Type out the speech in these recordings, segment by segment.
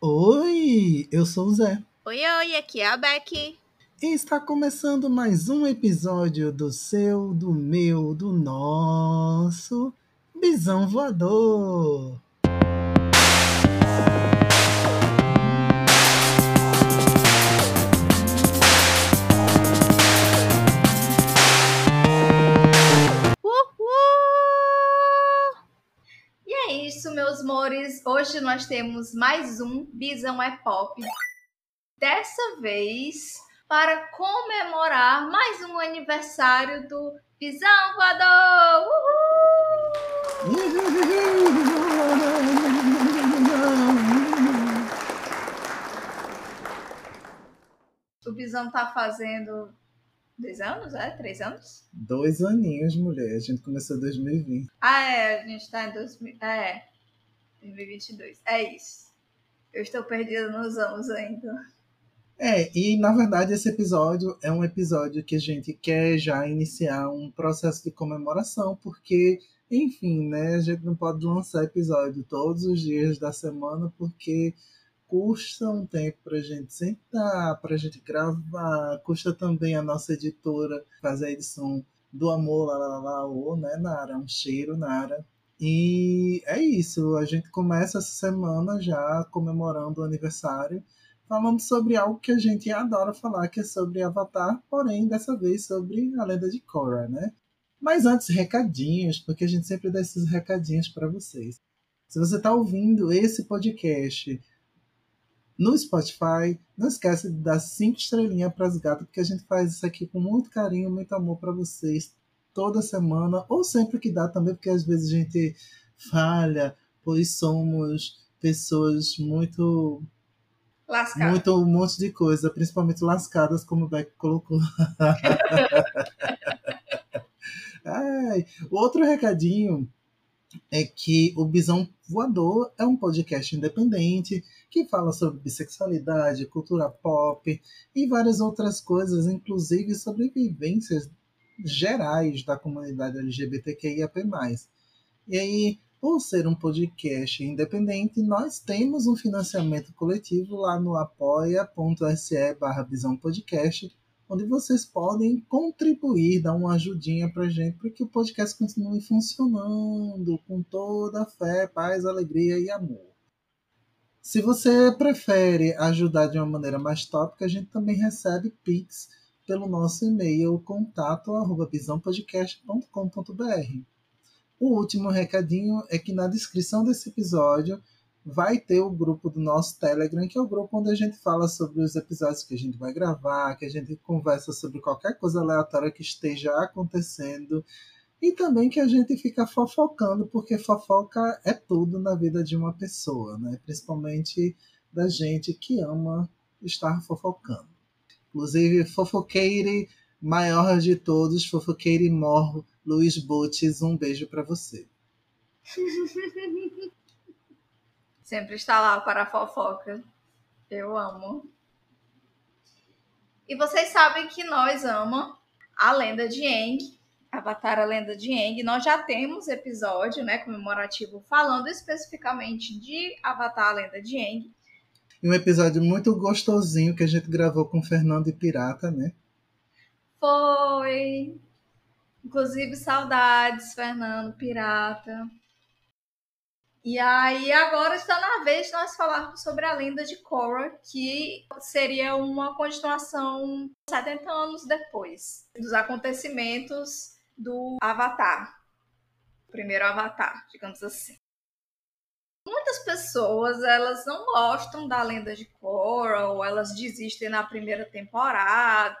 Oi, eu sou o Zé. Oi, oi, aqui é a Becky. E está começando mais um episódio do seu, do meu, do nosso Bisão Voador. Isso, meus amores. Hoje nós temos mais um Bisão é Pop. Dessa vez para comemorar mais um aniversário do Bisão Voador. Uhul! O Bisão tá fazendo dois anos, é? Três anos? Dois aninhos, mulher. A gente começou em 2020. Ah, é. A gente tá em 2000, é, 2022. É isso. Eu estou perdida nos anos ainda. É, e na verdade esse episódio é um episódio que a gente quer já iniciar um processo de comemoração, porque, enfim, né, a gente não pode lançar episódio todos os dias da semana, porque custa um tempo pra gente sentar, pra gente gravar, custa também a nossa editora fazer a edição do amor, lá, lá, lá, ô, né, Nara? Um cheiro, Nara. E é isso, a gente começa essa semana já comemorando o aniversário falando sobre algo que a gente adora falar, que é sobre Avatar, porém dessa vez sobre a lenda de Korra, né? Mas antes, recadinhos, porque a gente sempre dá esses recadinhos para vocês. Se você está ouvindo esse podcast no Spotify, não esquece de dar cinco estrelinhas para as gatas, porque a gente faz isso aqui com muito carinho, muito amor para vocês toda semana, ou sempre que dá também, porque às vezes a gente falha, pois somos pessoas muito Lascado. muito um monte de coisa, principalmente lascadas, como o Beck colocou. Ai, outro recadinho é que o Bisão Voador é um podcast independente que fala sobre bissexualidade, cultura pop e várias outras coisas, inclusive sobre vivências gerais da comunidade LGBTQIAP+. E aí, por ser um podcast independente, nós temos um financiamento coletivo lá no apoia.se barra Podcast, onde vocês podem contribuir, dar uma ajudinha pra gente, para que o podcast continue funcionando com toda a fé, paz, alegria e amor. Se você prefere ajudar de uma maneira mais tópica, a gente também recebe Pix pelo nosso e-mail contato arroba bisãopodcast.com.br. O último recadinho é que na descrição desse episódio vai ter o grupo do nosso Telegram, que é o grupo onde a gente fala sobre os episódios que a gente vai gravar, que a gente conversa sobre qualquer coisa aleatória que esteja acontecendo e também que a gente fica fofocando, porque fofoca é tudo na vida de uma pessoa, né? Principalmente da gente que ama estar fofocando. Inclusive, fofoqueire maior de todos, fofoqueire morro, Luiz Botes, um beijo para você. Sempre está lá para a fofoca. Eu amo. E vocês sabem que nós amamos a lenda de Aang, Avatar a Lenda de Aang. Nós já temos episódio, né, comemorativo falando especificamente de Avatar a Lenda de Aang. E um episódio muito gostosinho que a gente gravou com Fernando e Pirata, né? Foi. Inclusive, saudades, Fernando Pirata. E aí, agora está na vez de nós falarmos sobre a lenda de Korra, que seria uma continuação 70 anos depois dos acontecimentos do Avatar. O primeiro Avatar, digamos assim. Muitas pessoas, elas não gostam da lenda de ou elas desistem na primeira temporada.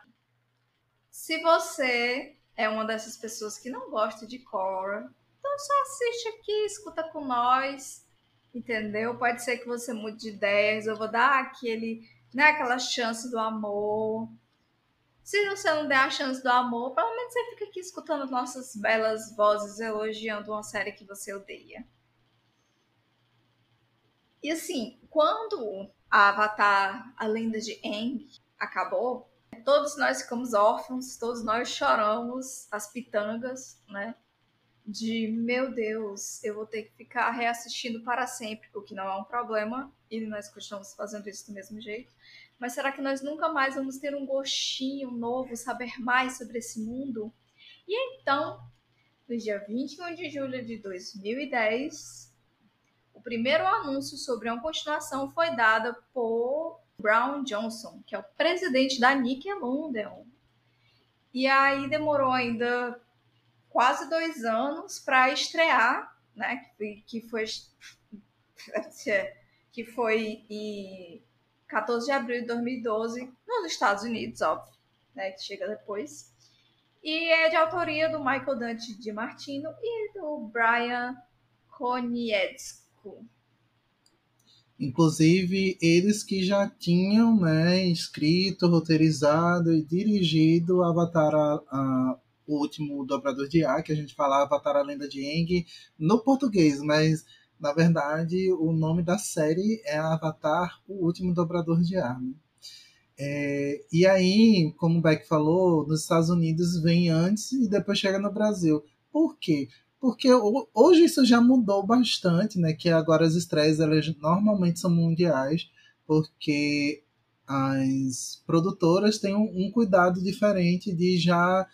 Se você é uma dessas pessoas que não gosta de Korra, então só assiste aqui, escuta com nós, entendeu? Pode ser que você mude de ideias, eu vou dar aquele, né, aquela chance do amor. Se você não der a chance do amor, pelo menos você fica aqui escutando nossas belas vozes elogiando uma série que você odeia. E assim, quando a Avatar, a lenda de Aang, acabou, todos nós ficamos órfãos, todos nós choramos as pitangas, né? de meu Deus, eu vou ter que ficar reassistindo para sempre, o que não é um problema, e nós continuamos fazendo isso do mesmo jeito. Mas será que nós nunca mais vamos ter um gostinho novo, saber mais sobre esse mundo? E então, no dia 21 de julho de 2010, o primeiro anúncio sobre uma continuação foi dado por Brown Johnson, que é o presidente da Nickelodeon. E aí demorou ainda quase dois anos para estrear, né? Que foi que foi em 14 de abril de 2012 nos Estados Unidos, óbvio, né? Que chega depois. E é de autoria do Michael Dante de Martino e do Brian Konietzko. Inclusive, eles que já tinham né, escrito, roteirizado e dirigido Avatar, a, a, o último dobrador de ar, que a gente falava Avatar, a lenda de Aang, no português, mas na verdade o nome da série é Avatar, o último dobrador de ar. Né? É, e aí, como o Beck falou, nos Estados Unidos vem antes e depois chega no Brasil. Por quê? Porque hoje isso já mudou bastante, né? Que agora as estreias elas normalmente são mundiais, porque as produtoras têm um, um cuidado diferente de já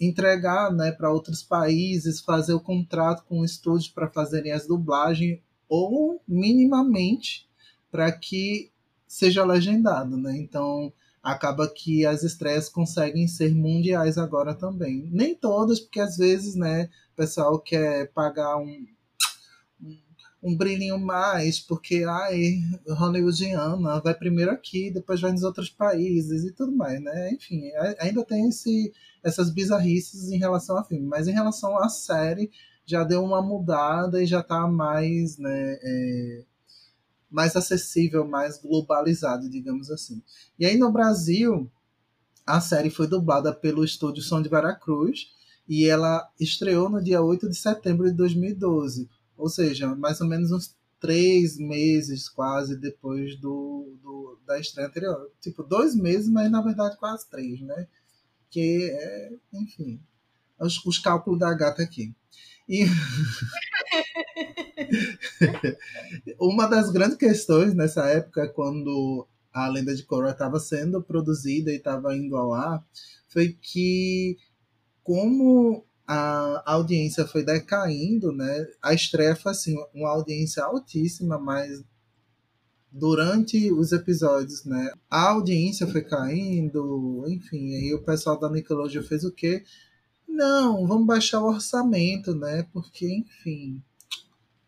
entregar né, para outros países, fazer o contrato com estúdios para fazerem as dublagens, ou minimamente para que seja legendado, né? Então acaba que as estreias conseguem ser mundiais agora também. Nem todas, porque às vezes, né, o pessoal quer pagar um, um, um brilhinho mais, porque ai, hollywoodiana vai primeiro aqui, depois vai nos outros países e tudo mais, né? Enfim, ainda tem esse, essas bizarrices em relação ao filme, mas em relação à série já deu uma mudada e já tá mais, né, é, mais acessível, mais globalizado, digamos assim. E aí no Brasil, a série foi dublada pelo estúdio Som de Veracruz e ela estreou no dia 8 de setembro de 2012, ou seja, mais ou menos uns três meses quase depois do, do da estreia anterior. Tipo, dois meses, mas na verdade quase três, né? Que é, enfim, os, os cálculos da gata aqui. E uma das grandes questões nessa época, quando a Lenda de Korra estava sendo produzida e estava indo ao ar, foi que como a audiência foi decaindo, né? A estreia foi assim, uma audiência altíssima, mas durante os episódios, né? A audiência foi caindo, enfim, aí o pessoal da Nickelodeon fez o quê? Não, vamos baixar o orçamento, né? Porque, enfim,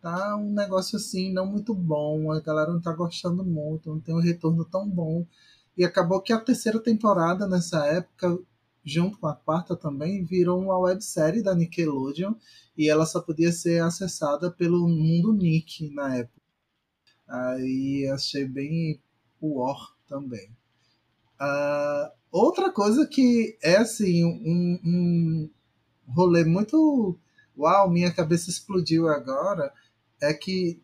tá um negócio assim não muito bom, a galera não tá gostando muito, não tem um retorno tão bom. E acabou que a terceira temporada nessa época, junto com a quarta também, virou uma websérie da Nickelodeon e ela só podia ser acessada pelo Mundo Nick na época. Aí achei bem war também. Uh, outra coisa que é assim, um, um rolê muito. Uau, minha cabeça explodiu agora. É que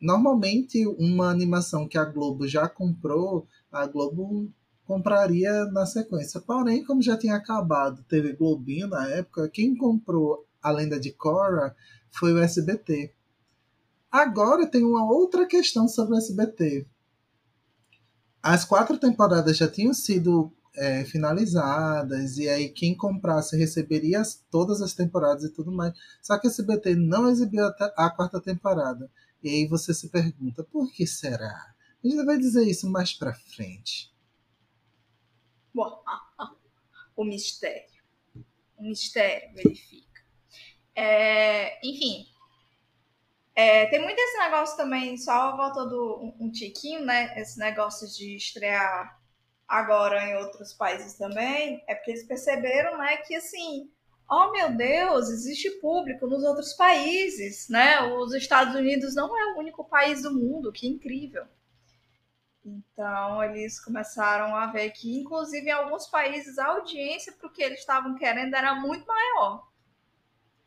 normalmente uma animação que a Globo já comprou, a Globo compraria na sequência. Porém, como já tinha acabado, teve Globinho na época, quem comprou a lenda de Korra foi o SBT. Agora tem uma outra questão sobre o SBT. As quatro temporadas já tinham sido é, finalizadas, e aí quem comprasse receberia as, todas as temporadas e tudo mais. Só que a SBT não exibiu a quarta temporada. E aí você se pergunta, por que será? A gente vai dizer isso mais pra frente. o mistério. O mistério verifica. É, enfim, é, tem muito esse negócio também, só voltando um, um tiquinho, né? Esse negócio de estrear agora em outros países também, é porque eles perceberam, né, que assim, oh meu Deus, existe público nos outros países, né? Os Estados Unidos não é o único país do mundo, que incrível. Então eles começaram a ver que, inclusive em alguns países, a audiência para o que eles estavam querendo era muito maior.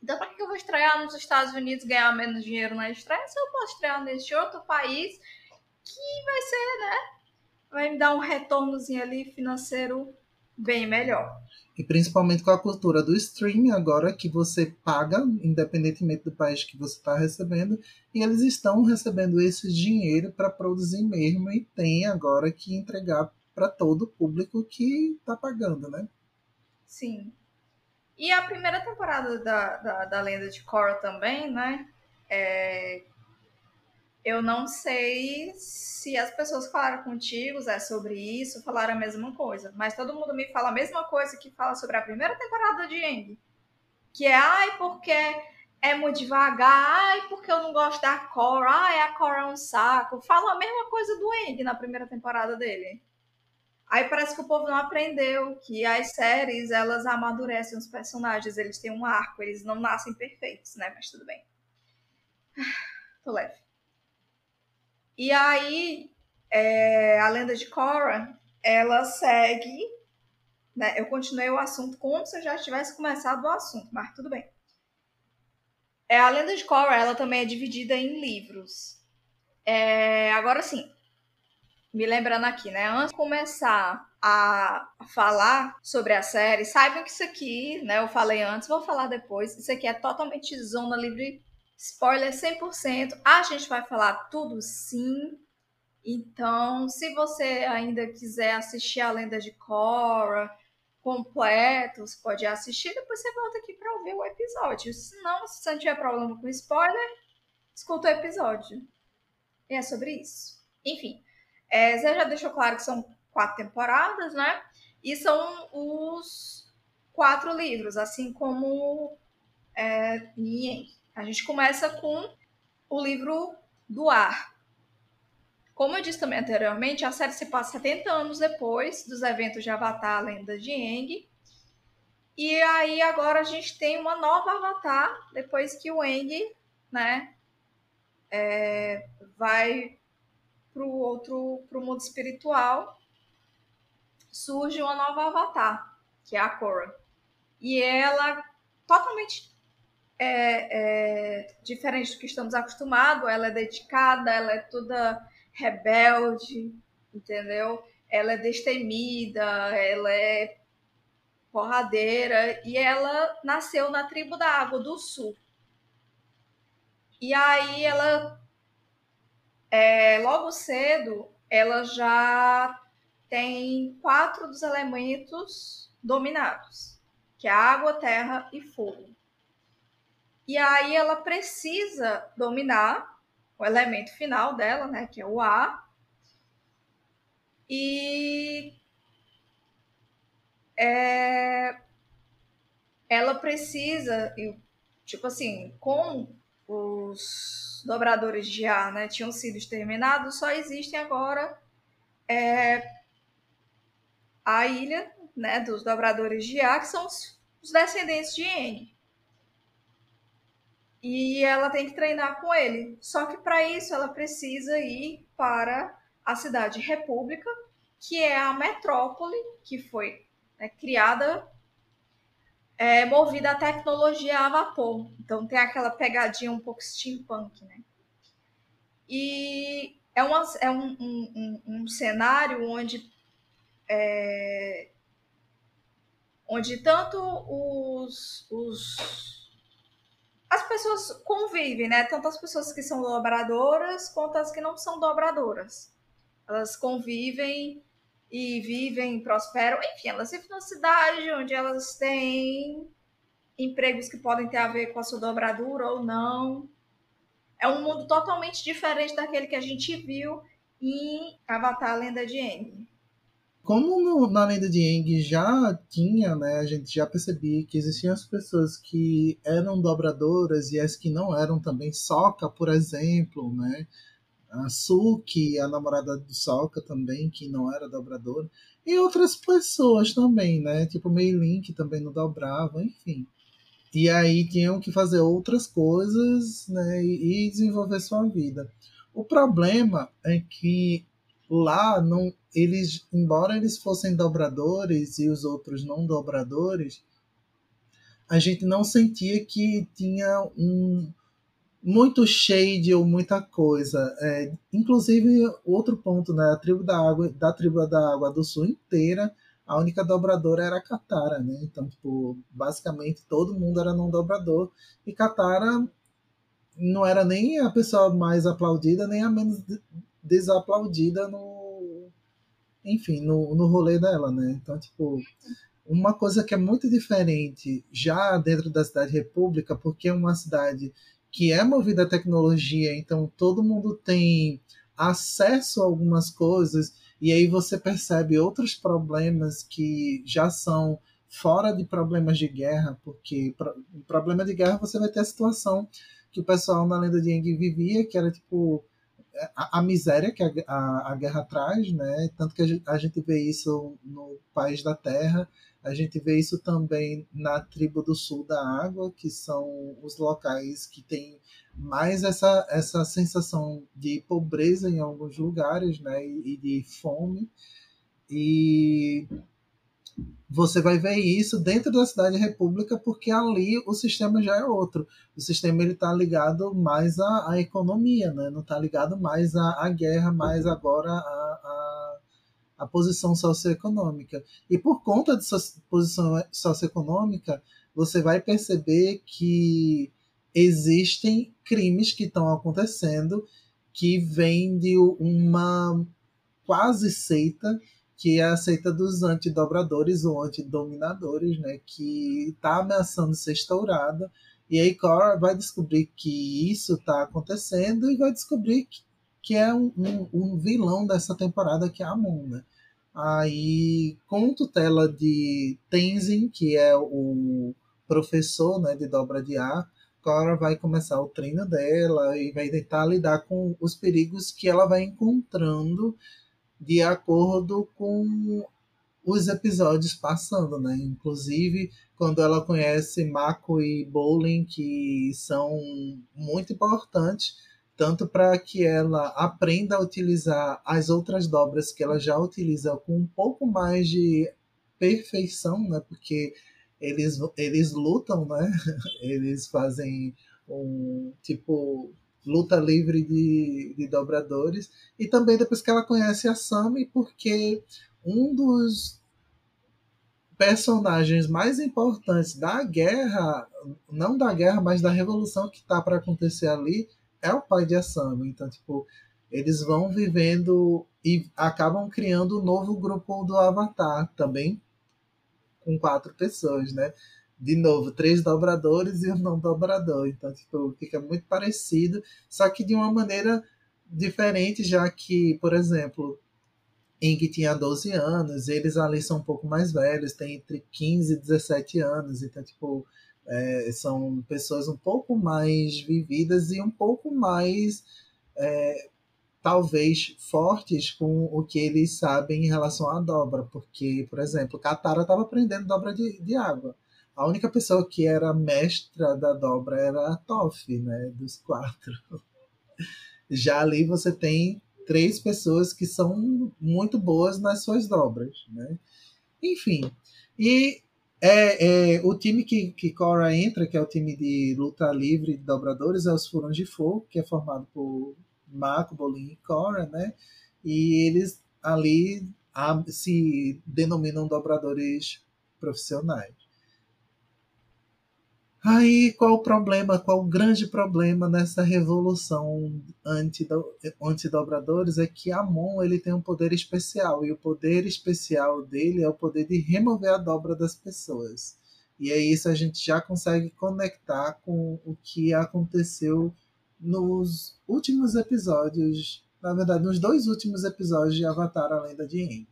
Então, para que eu vou estrear nos Estados Unidos ganhar menos dinheiro na estreia se eu posso estrear neste outro país que vai ser, né? vai me dar um retornozinho ali financeiro bem melhor. E principalmente com a cultura do streaming agora que você paga, independentemente do país que você está recebendo, e eles estão recebendo esse dinheiro para produzir mesmo e tem agora que entregar para todo o público que está pagando, né? Sim. E a primeira temporada da, da, da Lenda de Korra também, né? É, eu não sei se as pessoas falaram contigo, Zé, sobre isso, falaram a mesma coisa. Mas todo mundo me fala a mesma coisa que fala sobre a primeira temporada de Eng. Que é, ai, porque é muito devagar, ai, porque eu não gosto da Cora, ai, a Cora é um saco. Fala a mesma coisa do Eng na primeira temporada dele. Aí parece que o povo não aprendeu que as séries, elas amadurecem os personagens, eles têm um arco, eles não nascem perfeitos, né? Mas tudo bem. Tô leve. E aí, é, a lenda de Korra, ela segue. Né? Eu continuei o assunto como se eu já tivesse começado o assunto, mas tudo bem. É, a lenda de Korra, ela também é dividida em livros. É, agora sim, me lembrando aqui, né? Antes de começar a falar sobre a série, saibam que isso aqui, né? Eu falei antes, vou falar depois. Isso aqui é totalmente zona livre Spoiler 100%. A gente vai falar tudo sim. Então, se você ainda quiser assistir a Lenda de Korra completo, você pode assistir, depois você volta aqui para ouvir o episódio. Se não, se você não tiver problema com spoiler, escuta o episódio. E é sobre isso. Enfim, é, Zé já deixou claro que são quatro temporadas, né? E são os quatro livros, assim como é, a gente começa com o livro do ar. Como eu disse também anteriormente, a série se passa 70 anos depois dos eventos de Avatar, a Lenda de Aang. E aí agora a gente tem uma nova Avatar, depois que o Aang, né, é, vai para o outro, para o mundo espiritual, surge uma nova Avatar, que é a Korra. E ela totalmente é, é, diferente do que estamos acostumados. Ela é dedicada, ela é toda rebelde, entendeu? Ela é destemida, ela é porradeira e ela nasceu na tribo da Água do Sul. E aí ela, é, logo cedo, ela já tem quatro dos elementos dominados, que é água, terra e fogo. E aí ela precisa dominar o elemento final dela, né, que é o ar. E é, ela precisa, tipo assim, com os dobradores de ar né, tinham sido exterminados, só existem agora é, a ilha né, dos dobradores de ar, que são os, os descendentes de Eng e ela tem que treinar com ele. Só que para isso ela precisa ir para a cidade República, que é a metrópole que foi né, criada é, movida a tecnologia a vapor. Então tem aquela pegadinha um pouco steampunk, né? E é, uma, é um, um, um, um cenário onde é, onde tanto os, os as pessoas convivem, né? Tanto as pessoas que são dobradoras quanto as que não são dobradoras. Elas convivem e vivem, prosperam, enfim, elas vivem numa cidade onde elas têm empregos que podem ter a ver com a sua dobradura ou não. É um mundo totalmente diferente daquele que a gente viu em Avatar Lenda de Aang. Como no, na lenda de Aang já tinha, né, a gente já percebia que existiam as pessoas que eram dobradoras e as que não eram também. Soka, por exemplo, né? A Suki, a namorada do Soka também, que não era dobradora. E outras pessoas também, né? Tipo Meilin, que também não dobrava, enfim. E aí tinham que fazer outras coisas, né? E desenvolver sua vida. O problema é que lá não eles embora eles fossem dobradores e os outros não dobradores a gente não sentia que tinha um muito shade ou muita coisa é, inclusive outro ponto né a tribo da água da tribo da água do sul inteira a única dobradora era a Katara, né? Então, tipo, basicamente todo mundo era não dobrador. E Katara não era nem a pessoa mais aplaudida, nem a menos desaplaudida no. Enfim, no, no rolê dela, né? Então, tipo, uma coisa que é muito diferente já dentro da cidade república, porque é uma cidade que é movida à tecnologia, então todo mundo tem acesso a algumas coisas e aí você percebe outros problemas que já são fora de problemas de guerra, porque em problema de guerra você vai ter a situação que o pessoal na lenda de Aang vivia, que era tipo a, a miséria que a, a, a, guerra traz, né? Tanto que a gente, a gente vê isso no País da Terra, a gente vê isso também na tribo do sul da água, que são os locais que têm mais essa, essa sensação de pobreza em alguns lugares, né? E, e de fome. E você vai ver isso dentro da cidade república, porque ali o sistema já é outro. O sistema ele está ligado mais à, à, economia, né? não está ligado mais à, à guerra, mais agora à, a posição socioeconômica. E por conta de sua posição socioeconômica, você vai perceber que existem crimes que estão acontecendo que vêm de uma quase seita, que é a seita dos antidobradores ou antidominadores, né, que está ameaçando ser estourada. E aí Cora vai descobrir que isso está acontecendo e vai descobrir que, que é um, um, um, vilão dessa temporada, que é a Moon, né? Aí, com tutela de Tenzin, que é o professor né, de dobra de ar, Cora vai começar o treino dela e vai tentar lidar com os perigos que ela vai encontrando de acordo com os episódios passando, né? Inclusive, quando ela conhece Mako e Bowling, que são muito importantes tanto para que ela aprenda a utilizar as outras dobras que ela já utiliza com um pouco mais de perfeição, né? Porque eles, eles lutam, né? Eles fazem um tipo luta livre de, de dobradores e também depois que ela conhece a Sami, porque um dos personagens mais importantes da guerra, não da guerra, mas da revolução que está para acontecer ali, é o pai de Asami. Então, tipo, eles vão vivendo e acabam criando um novo grupo do Avatar também, com quatro pessoas, né? De novo, três dobradores e um não dobrador. Então, tipo, fica muito parecido, só que de uma maneira diferente, já que, por exemplo, Ing tinha 12 anos, eles ali são um pouco mais velhos, tem entre 15 e 17 anos, então, tipo, é, são pessoas um pouco mais vividas e um pouco mais, é, talvez, fortes com o que eles sabem em relação à dobra. Porque, por exemplo, Katara estava aprendendo dobra de, de água. A única pessoa que era mestra da dobra era a Toff, né, dos quatro. Já ali você tem três pessoas que são muito boas nas suas dobras, né? Enfim, e é, é, o time que, que Cora entra, que é o time de luta livre de dobradores, é os Furões de Fogo, que é formado por Mako, Bolin e Cora, né? E eles ali a, se denominam dobradores profissionais. Aí qual o problema, qual o grande problema nessa revolução antidobradores é que Amon ele tem um poder especial e o poder especial dele é o poder de remover a dobra das pessoas. E aí isso a gente já consegue conectar com o que aconteceu nos últimos episódios, na verdade, nos dois últimos episódios de Avatar: A Lenda de Aang.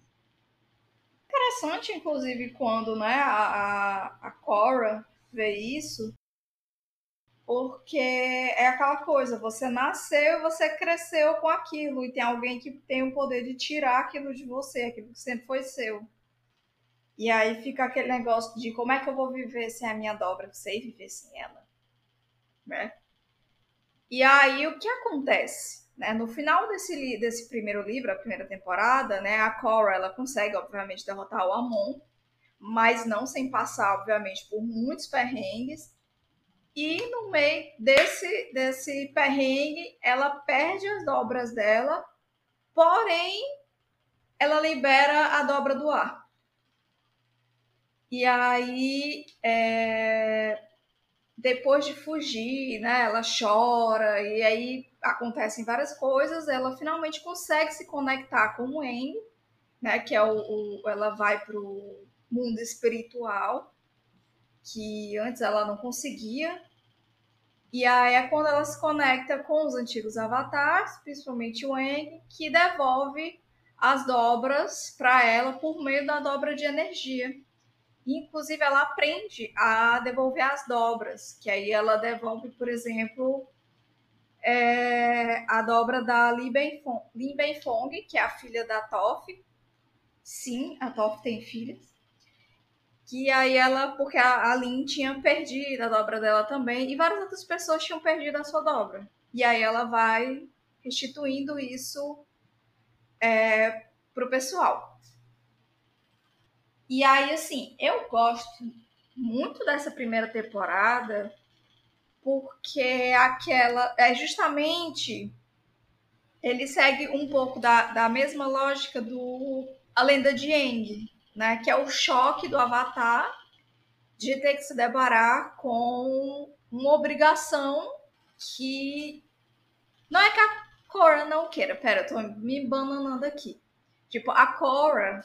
Interessante, inclusive, quando né, a, a Korra ver isso, porque é aquela coisa, você nasceu, você cresceu com aquilo e tem alguém que tem o poder de tirar aquilo de você, aquilo que sempre foi seu. E aí fica aquele negócio de como é que eu vou viver sem a minha dobra, eu sei viver sem ela, né? E aí o que acontece? Né? No final desse, desse primeiro livro, a primeira temporada, né, a Cora ela consegue, obviamente, derrotar o Amon, mas não sem passar, obviamente, por muitos perrengues. E no meio desse, desse perrengue, ela perde as dobras dela, porém, ela libera a dobra do ar. E aí, é, depois de fugir, né, ela chora e aí acontecem várias coisas. Ela finalmente consegue se conectar com o Eng, né, que é o, o ela vai para o mundo espiritual que antes ela não conseguia. E aí é quando ela se conecta com os antigos avatares, principalmente o Eng, que devolve as dobras para ela por meio da dobra de energia. Inclusive, ela aprende a devolver as dobras, que aí ela devolve, por exemplo, é, a dobra da Lin Benfong, que é a filha da Toff. Sim, a Toff tem filhas. Que aí ela, porque a, a tinha perdido a dobra dela também, e várias outras pessoas tinham perdido a sua dobra. E aí ela vai restituindo isso é, pro pessoal. E aí, assim, eu gosto muito dessa primeira temporada porque aquela é justamente ele segue um pouco da, da mesma lógica do A Lenda de Aang, né? Que é o choque do Avatar de ter que se deparar com uma obrigação que não é que a Cora não queira. Pera, eu tô me bananando aqui. Tipo, a Cora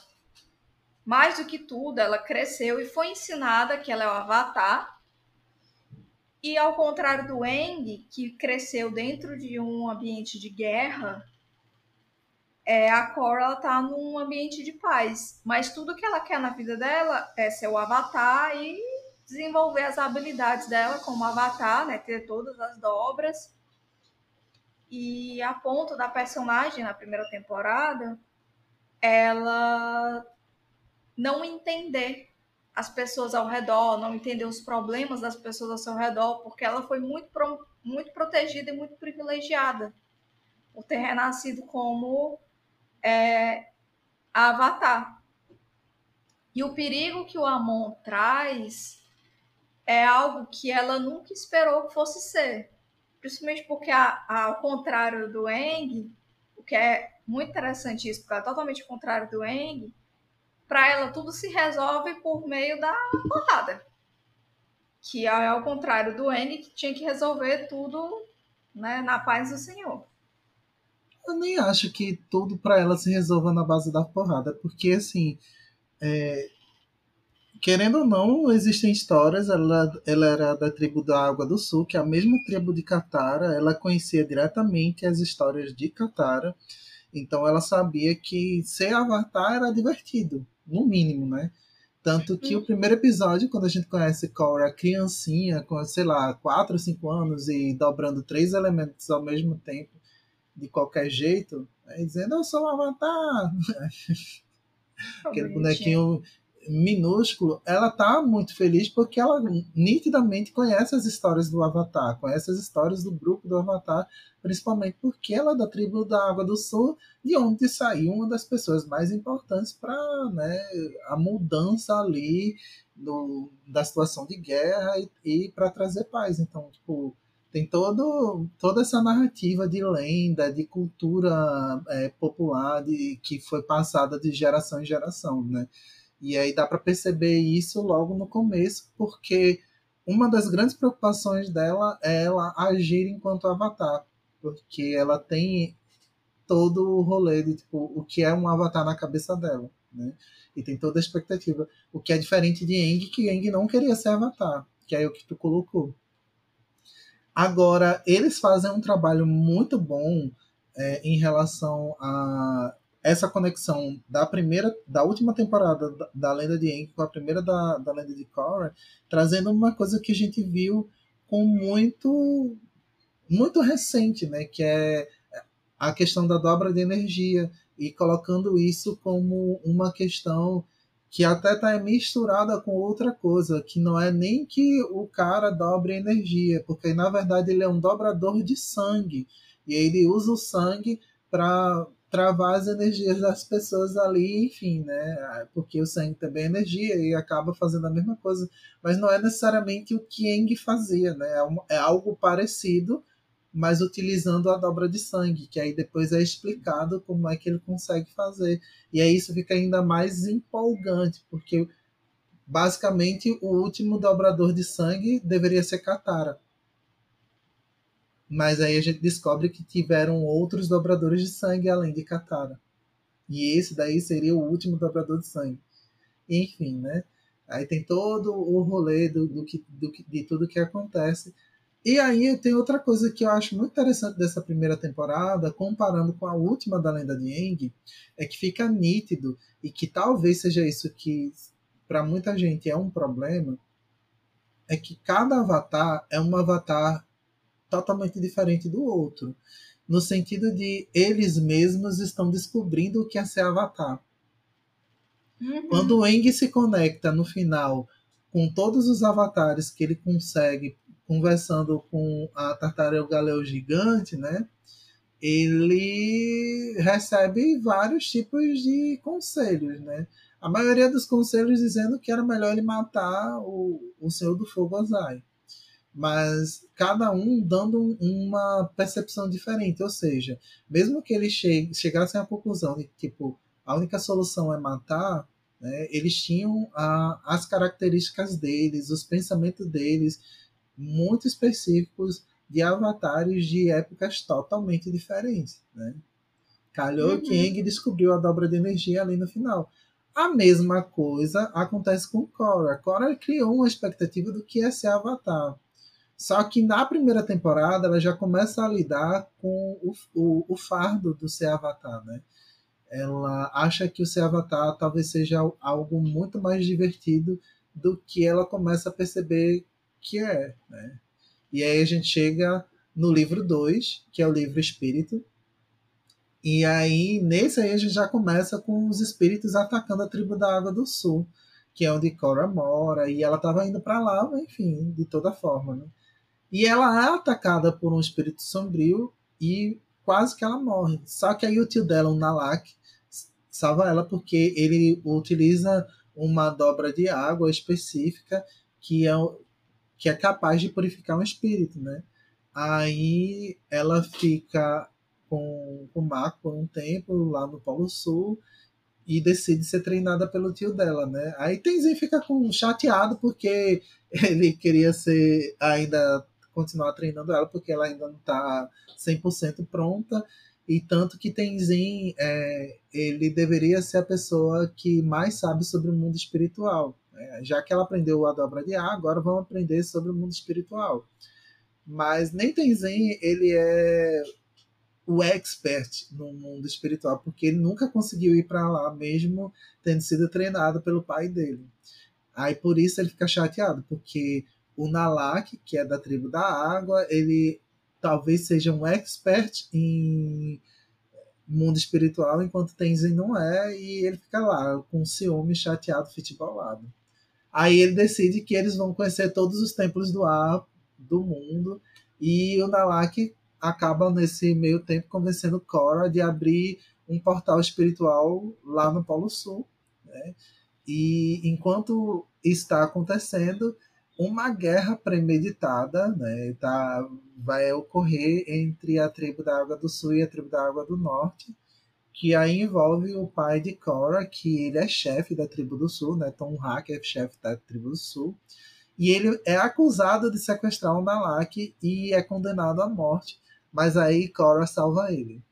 mais do que tudo, ela cresceu e foi ensinada que ela é o avatar. E ao contrário do Eng, que cresceu dentro de um ambiente de guerra, é, a Cora está num ambiente de paz. Mas tudo que ela quer na vida dela é ser o avatar e desenvolver as habilidades dela como avatar, né? Ter todas as dobras. E a ponto da personagem na primeira temporada, ela não entender as pessoas ao redor, não entender os problemas das pessoas ao seu redor, porque ela foi muito, muito protegida e muito privilegiada por ter renascido como é, avatar. E o perigo que o Amon traz é algo que ela nunca esperou que fosse ser. Principalmente porque, a, a, ao contrário do Eng, o que é muito interessante isso, porque é totalmente o contrário do Eng, para ela tudo se resolve por meio da porrada. Que é ao contrário do N, que tinha que resolver tudo né, na paz do Senhor. Eu nem acho que tudo para ela se resolva na base da porrada, porque assim, é, querendo ou não, existem histórias. Ela, ela era da tribo da Água do Sul, que é a mesma tribo de Katara. Ela conhecia diretamente as histórias de Katara. Então ela sabia que ser Avatar era divertido no mínimo, né? Tanto que o primeiro episódio, quando a gente conhece Cora criancinha, com, sei lá, 4 ou 5 anos e dobrando três elementos ao mesmo tempo, de qualquer jeito, é dizendo, eu sou um avatar. Aquele bonequinho minúsculo, ela tá muito feliz porque ela nitidamente conhece as histórias do Avatar, conhece as histórias do grupo do Avatar, principalmente porque ela é da tribo da Água do Sul, de onde saiu uma das pessoas mais importantes para né, a mudança ali do, da situação de guerra e, e para trazer paz. Então, tipo, tem todo, toda essa narrativa de lenda, de cultura é, popular de, que foi passada de geração em geração, né? E aí dá para perceber isso logo no começo, porque uma das grandes preocupações dela é ela agir enquanto avatar, porque ela tem todo o rolê de tipo, o que é um avatar na cabeça dela, né? E tem toda a expectativa. O que é diferente de Eng, que Eng não queria ser avatar, que é o que tu colocou. Agora, eles fazem um trabalho muito bom é, em relação a essa conexão da primeira, da última temporada da, da Lenda de Aang com a primeira da, da Lenda de Korra, trazendo uma coisa que a gente viu com muito muito recente, né, que é a questão da dobra de energia e colocando isso como uma questão que até está misturada com outra coisa, que não é nem que o cara dobre energia, porque na verdade ele é um dobrador de sangue e ele usa o sangue para travar as energias das pessoas ali, enfim, né? Porque o sangue também é energia e acaba fazendo a mesma coisa. Mas não é necessariamente o que Eng fazia, né? É, é algo parecido, mas utilizando a dobra de sangue, que aí depois é explicado como é que ele consegue fazer. E aí isso fica ainda mais empolgante, porque basicamente o último dobrador de sangue deveria ser Katara. Mas aí a gente descobre que tiveram outros dobradores de sangue além de Katara. E esse daí seria o último dobrador de sangue. Enfim, né? Aí tem todo o rolê do, do, que, do, de tudo que acontece. E aí tem outra coisa que eu acho muito interessante dessa primeira temporada, comparando com a última da Lenda de Aang, é que fica nítido, e que talvez seja isso que para muita gente é um problema, é que cada avatar é um avatar totalmente diferente do outro, no sentido de eles mesmos estão descobrindo o que é ser avatar. Uhum. Quando o Eng se conecta no final com todos os avatares que ele consegue conversando com a tartaruga leu gigante, né? Ele recebe vários tipos de conselhos, né? A maioria dos conselhos dizendo que era melhor ele matar o, o Senhor do Fogo Ozai. Mas cada um dando uma percepção diferente. Ou seja, mesmo que eles che chegassem à conclusão de que tipo, a única solução é matar, né, eles tinham a, as características deles, os pensamentos deles, muito específicos de avatares de épocas totalmente diferentes. Né? Calhou uhum. que Eng descobriu a dobra de energia ali no final. A mesma coisa acontece com Korra. Korra criou uma expectativa do que é ser Avatar. Só que na primeira temporada ela já começa a lidar com o, o, o fardo do ser Avatar, né? Ela acha que o ser Avatar talvez seja algo muito mais divertido do que ela começa a perceber que é, né? E aí a gente chega no livro 2, que é o livro Espírito, e aí, nesse aí, a gente já começa com os espíritos atacando a tribo da Água do Sul, que é onde Cora mora, e ela estava indo para lá, enfim, de toda forma, né? E ela é atacada por um espírito sombrio e quase que ela morre. Só que aí o tio dela, o Nalak, salva ela porque ele utiliza uma dobra de água específica que é, que é capaz de purificar um espírito, né? Aí ela fica com, com o Marco por um tempo lá no Polo Sul e decide ser treinada pelo tio dela, né? Aí Tenzin fica com, chateado porque ele queria ser ainda continuar treinando ela porque ela ainda não está 100% pronta e tanto que Tenzin é, ele deveria ser a pessoa que mais sabe sobre o mundo espiritual. Né? Já que ela aprendeu a dobra de ar, agora vamos aprender sobre o mundo espiritual. Mas nem Tenzin ele é o expert no mundo espiritual, porque ele nunca conseguiu ir para lá, mesmo tendo sido treinado pelo pai dele. Aí por isso ele fica chateado, porque o Nalak, que é da tribo da água, ele talvez seja um expert em mundo espiritual, enquanto Tenzin não é, e ele fica lá com ciúme, chateado, futebolado. Aí ele decide que eles vão conhecer todos os templos do ar do mundo, e o Nalak acaba nesse meio tempo convencendo Cora de abrir um portal espiritual lá no Polo Sul. Né? E enquanto está acontecendo, uma guerra premeditada né, tá, vai ocorrer entre a tribo da Água do Sul e a tribo da Água do Norte, que aí envolve o pai de Cora, que ele é chefe da tribo do Sul, né, Tom Hack é chefe da tribo do Sul, e ele é acusado de sequestrar o Nalak e é condenado à morte. Mas aí Cora salva ele.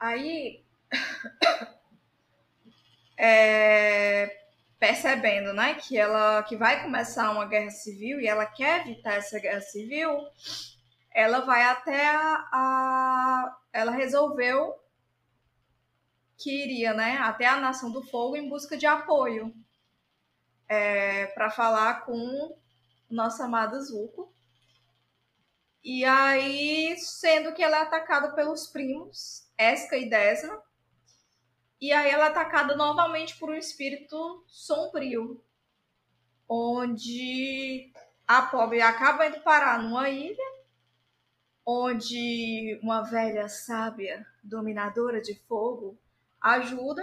Aí, é, percebendo, né, que ela que vai começar uma guerra civil e ela quer evitar essa guerra civil, ela vai até a, a ela resolveu que iria, né, até a Nação do Fogo em busca de apoio é, para falar com nosso amado Zuko e aí, sendo que ela é atacada pelos primos, Esca e Desna. E aí ela é atacada novamente por um espírito sombrio. Onde a pobre acaba indo parar numa ilha. Onde uma velha sábia, dominadora de fogo, ajuda.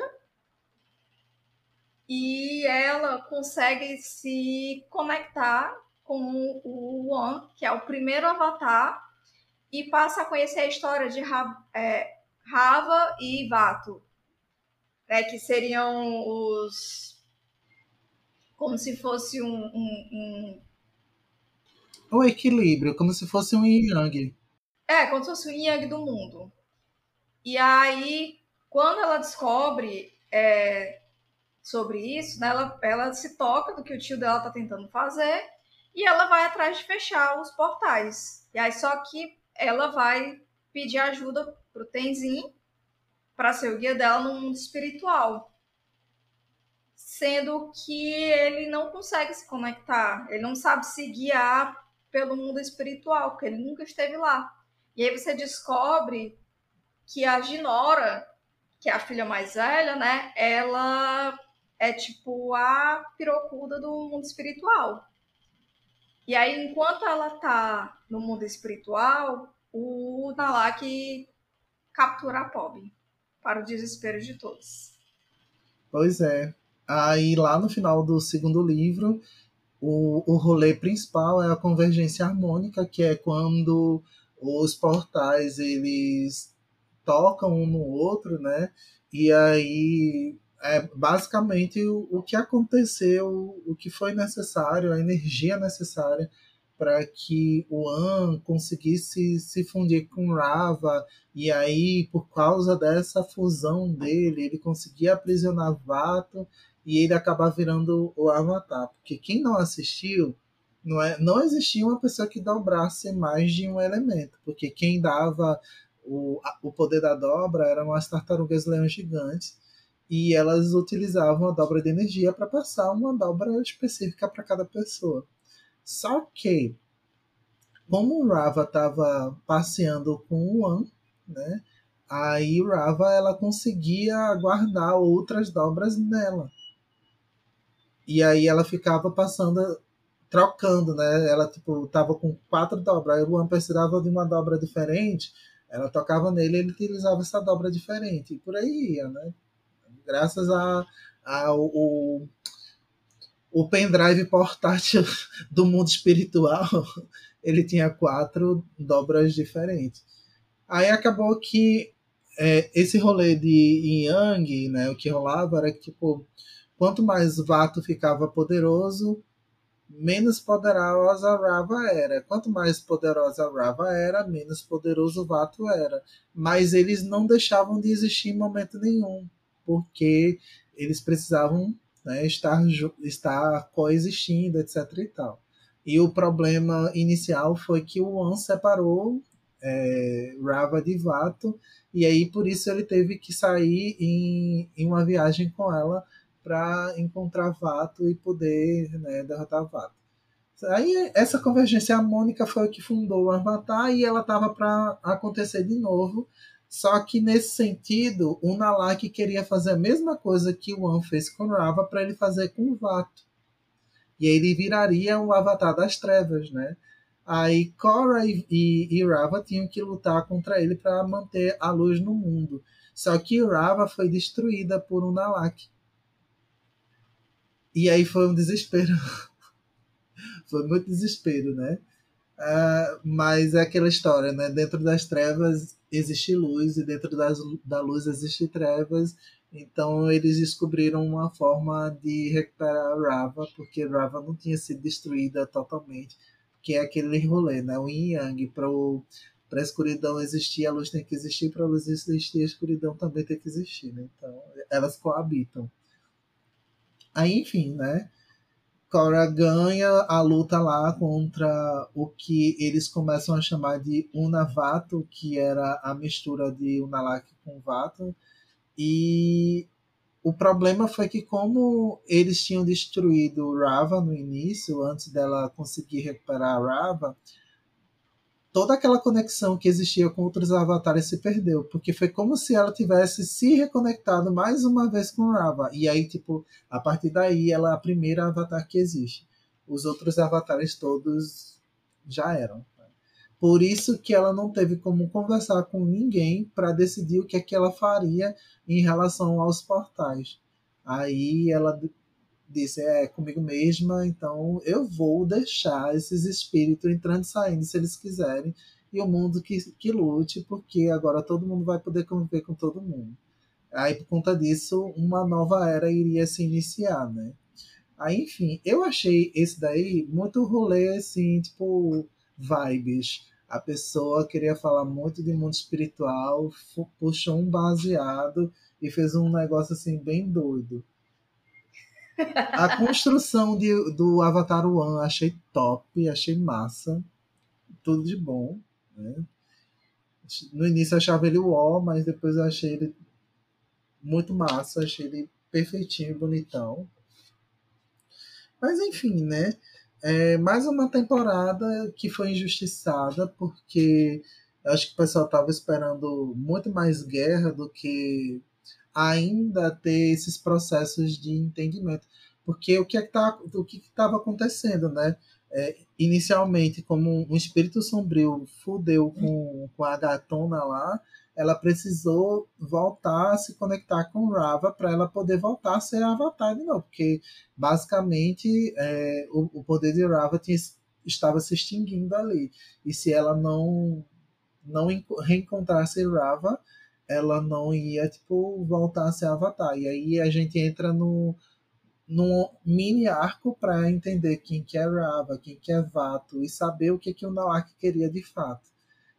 E ela consegue se conectar com o Wan, que é o primeiro avatar, e passa a conhecer a história de Rava, é, Rava e Vato. né, que seriam os como se fosse um, um, um... o equilíbrio, como se fosse um yin yang. É, como se fosse o yang do mundo. E aí, quando ela descobre é, sobre isso, né, ela, ela se toca do que o tio dela está tentando fazer e ela vai atrás de fechar os portais. E aí, só que ela vai pedir ajuda pro Tenzin para ser o guia dela no mundo espiritual. Sendo que ele não consegue se conectar, ele não sabe se guiar pelo mundo espiritual, porque ele nunca esteve lá. E aí você descobre que a Ginora, que é a filha mais velha, né, ela é tipo a pirocuda do mundo espiritual. E aí, enquanto ela tá no mundo espiritual, o Nalak captura a Pob, para o desespero de todos. Pois é. Aí lá no final do segundo livro, o, o rolê principal é a convergência harmônica, que é quando os portais eles tocam um no outro, né? E aí é basicamente o, o que aconteceu, o que foi necessário, a energia necessária para que o An conseguisse se fundir com Rava e aí por causa dessa fusão dele ele conseguia aprisionar Vato e ele acabar virando o Avatar porque quem não assistiu não, é, não existia uma pessoa que dobrasse mais de um elemento porque quem dava o, o poder da dobra eram as tartarugas leões gigantes e elas utilizavam a dobra de energia para passar uma dobra específica para cada pessoa só que, como o Rava estava passeando com o Wan, né? Aí Rava ela conseguia guardar outras dobras nela. E aí ela ficava passando, trocando, né? Ela tipo tava com quatro dobras, aí o Wan precisava de uma dobra diferente, ela tocava nele, ele utilizava essa dobra diferente e por aí ia, né? Graças a, a o, o pendrive portátil do mundo espiritual, ele tinha quatro dobras diferentes. Aí acabou que é, esse rolê de Yang, né, o que rolava era que, tipo, quanto mais Vato ficava poderoso, menos poderosa Rava era. Quanto mais poderosa Rava era, menos poderoso Vato era. Mas eles não deixavam de existir em momento nenhum, porque eles precisavam né, estar, estar coexistindo, etc. e tal. E o problema inicial foi que o An separou é, Rava de Vato, e aí por isso ele teve que sair em, em uma viagem com ela para encontrar Vato e poder né, derrotar Vato. Aí essa convergência harmônica foi o que fundou o Avatar e ela estava para acontecer de novo só que nesse sentido, o Nalak queria fazer a mesma coisa que o An fez com Rava para ele fazer com o Vato. E aí ele viraria o Avatar das Trevas, né? Aí Korra e, e, e Rava tinham que lutar contra ele para manter a luz no mundo. Só que Rava foi destruída por um Nalak. E aí foi um desespero. foi muito desespero, né? Uh, mas é aquela história, né? Dentro das trevas existe luz e dentro das, da luz existe trevas. Então eles descobriram uma forma de recuperar Rava, porque Rava não tinha sido destruída totalmente, que é aquele rolê, né? O Yin Yang para para a escuridão existir, a luz tem que existir, para a luz existir, a escuridão também tem que existir, né? Então, elas coabitam. Aí, enfim, né? Cora ganha a luta lá contra o que eles começam a chamar de Unavato, que era a mistura de Unalak com Vato. E o problema foi que, como eles tinham destruído Rava no início, antes dela conseguir recuperar Rava, toda aquela conexão que existia com outros avatares se perdeu, porque foi como se ela tivesse se reconectado mais uma vez com Rava. E aí, tipo, a partir daí ela é a primeira avatar que existe. Os outros avatares todos já eram. Por isso que ela não teve como conversar com ninguém para decidir o que é que ela faria em relação aos portais. Aí ela disse, é comigo mesma, então eu vou deixar esses espíritos entrando e saindo se eles quiserem, e o mundo que, que lute, porque agora todo mundo vai poder conviver com todo mundo. Aí, por conta disso, uma nova era iria se iniciar, né? Aí, enfim, eu achei esse daí muito rolê, assim, tipo, vibes. A pessoa queria falar muito de mundo espiritual, puxou um baseado e fez um negócio, assim, bem doido. A construção de, do Avatar One achei top, achei massa. Tudo de bom. Né? No início eu achava ele o mas depois eu achei ele muito massa, achei ele perfeitinho, bonitão. Mas enfim, né? É mais uma temporada que foi injustiçada, porque acho que o pessoal estava esperando muito mais guerra do que ainda ter esses processos de entendimento. Porque o que é tá, estava acontecendo, né? É, inicialmente, como um espírito sombrio fudeu com, com a gatona lá, ela precisou voltar a se conectar com Rava para ela poder voltar a ser Avatar de novo, porque basicamente é, o, o, poder de Rava tinha, estava se extinguindo ali. E se ela não não reencontrasse Rava, ela não ia tipo voltar a ser Avatar. E aí a gente entra no num mini arco para entender quem que é Rava, quem que é Vato e saber o que que o Nawak queria de fato.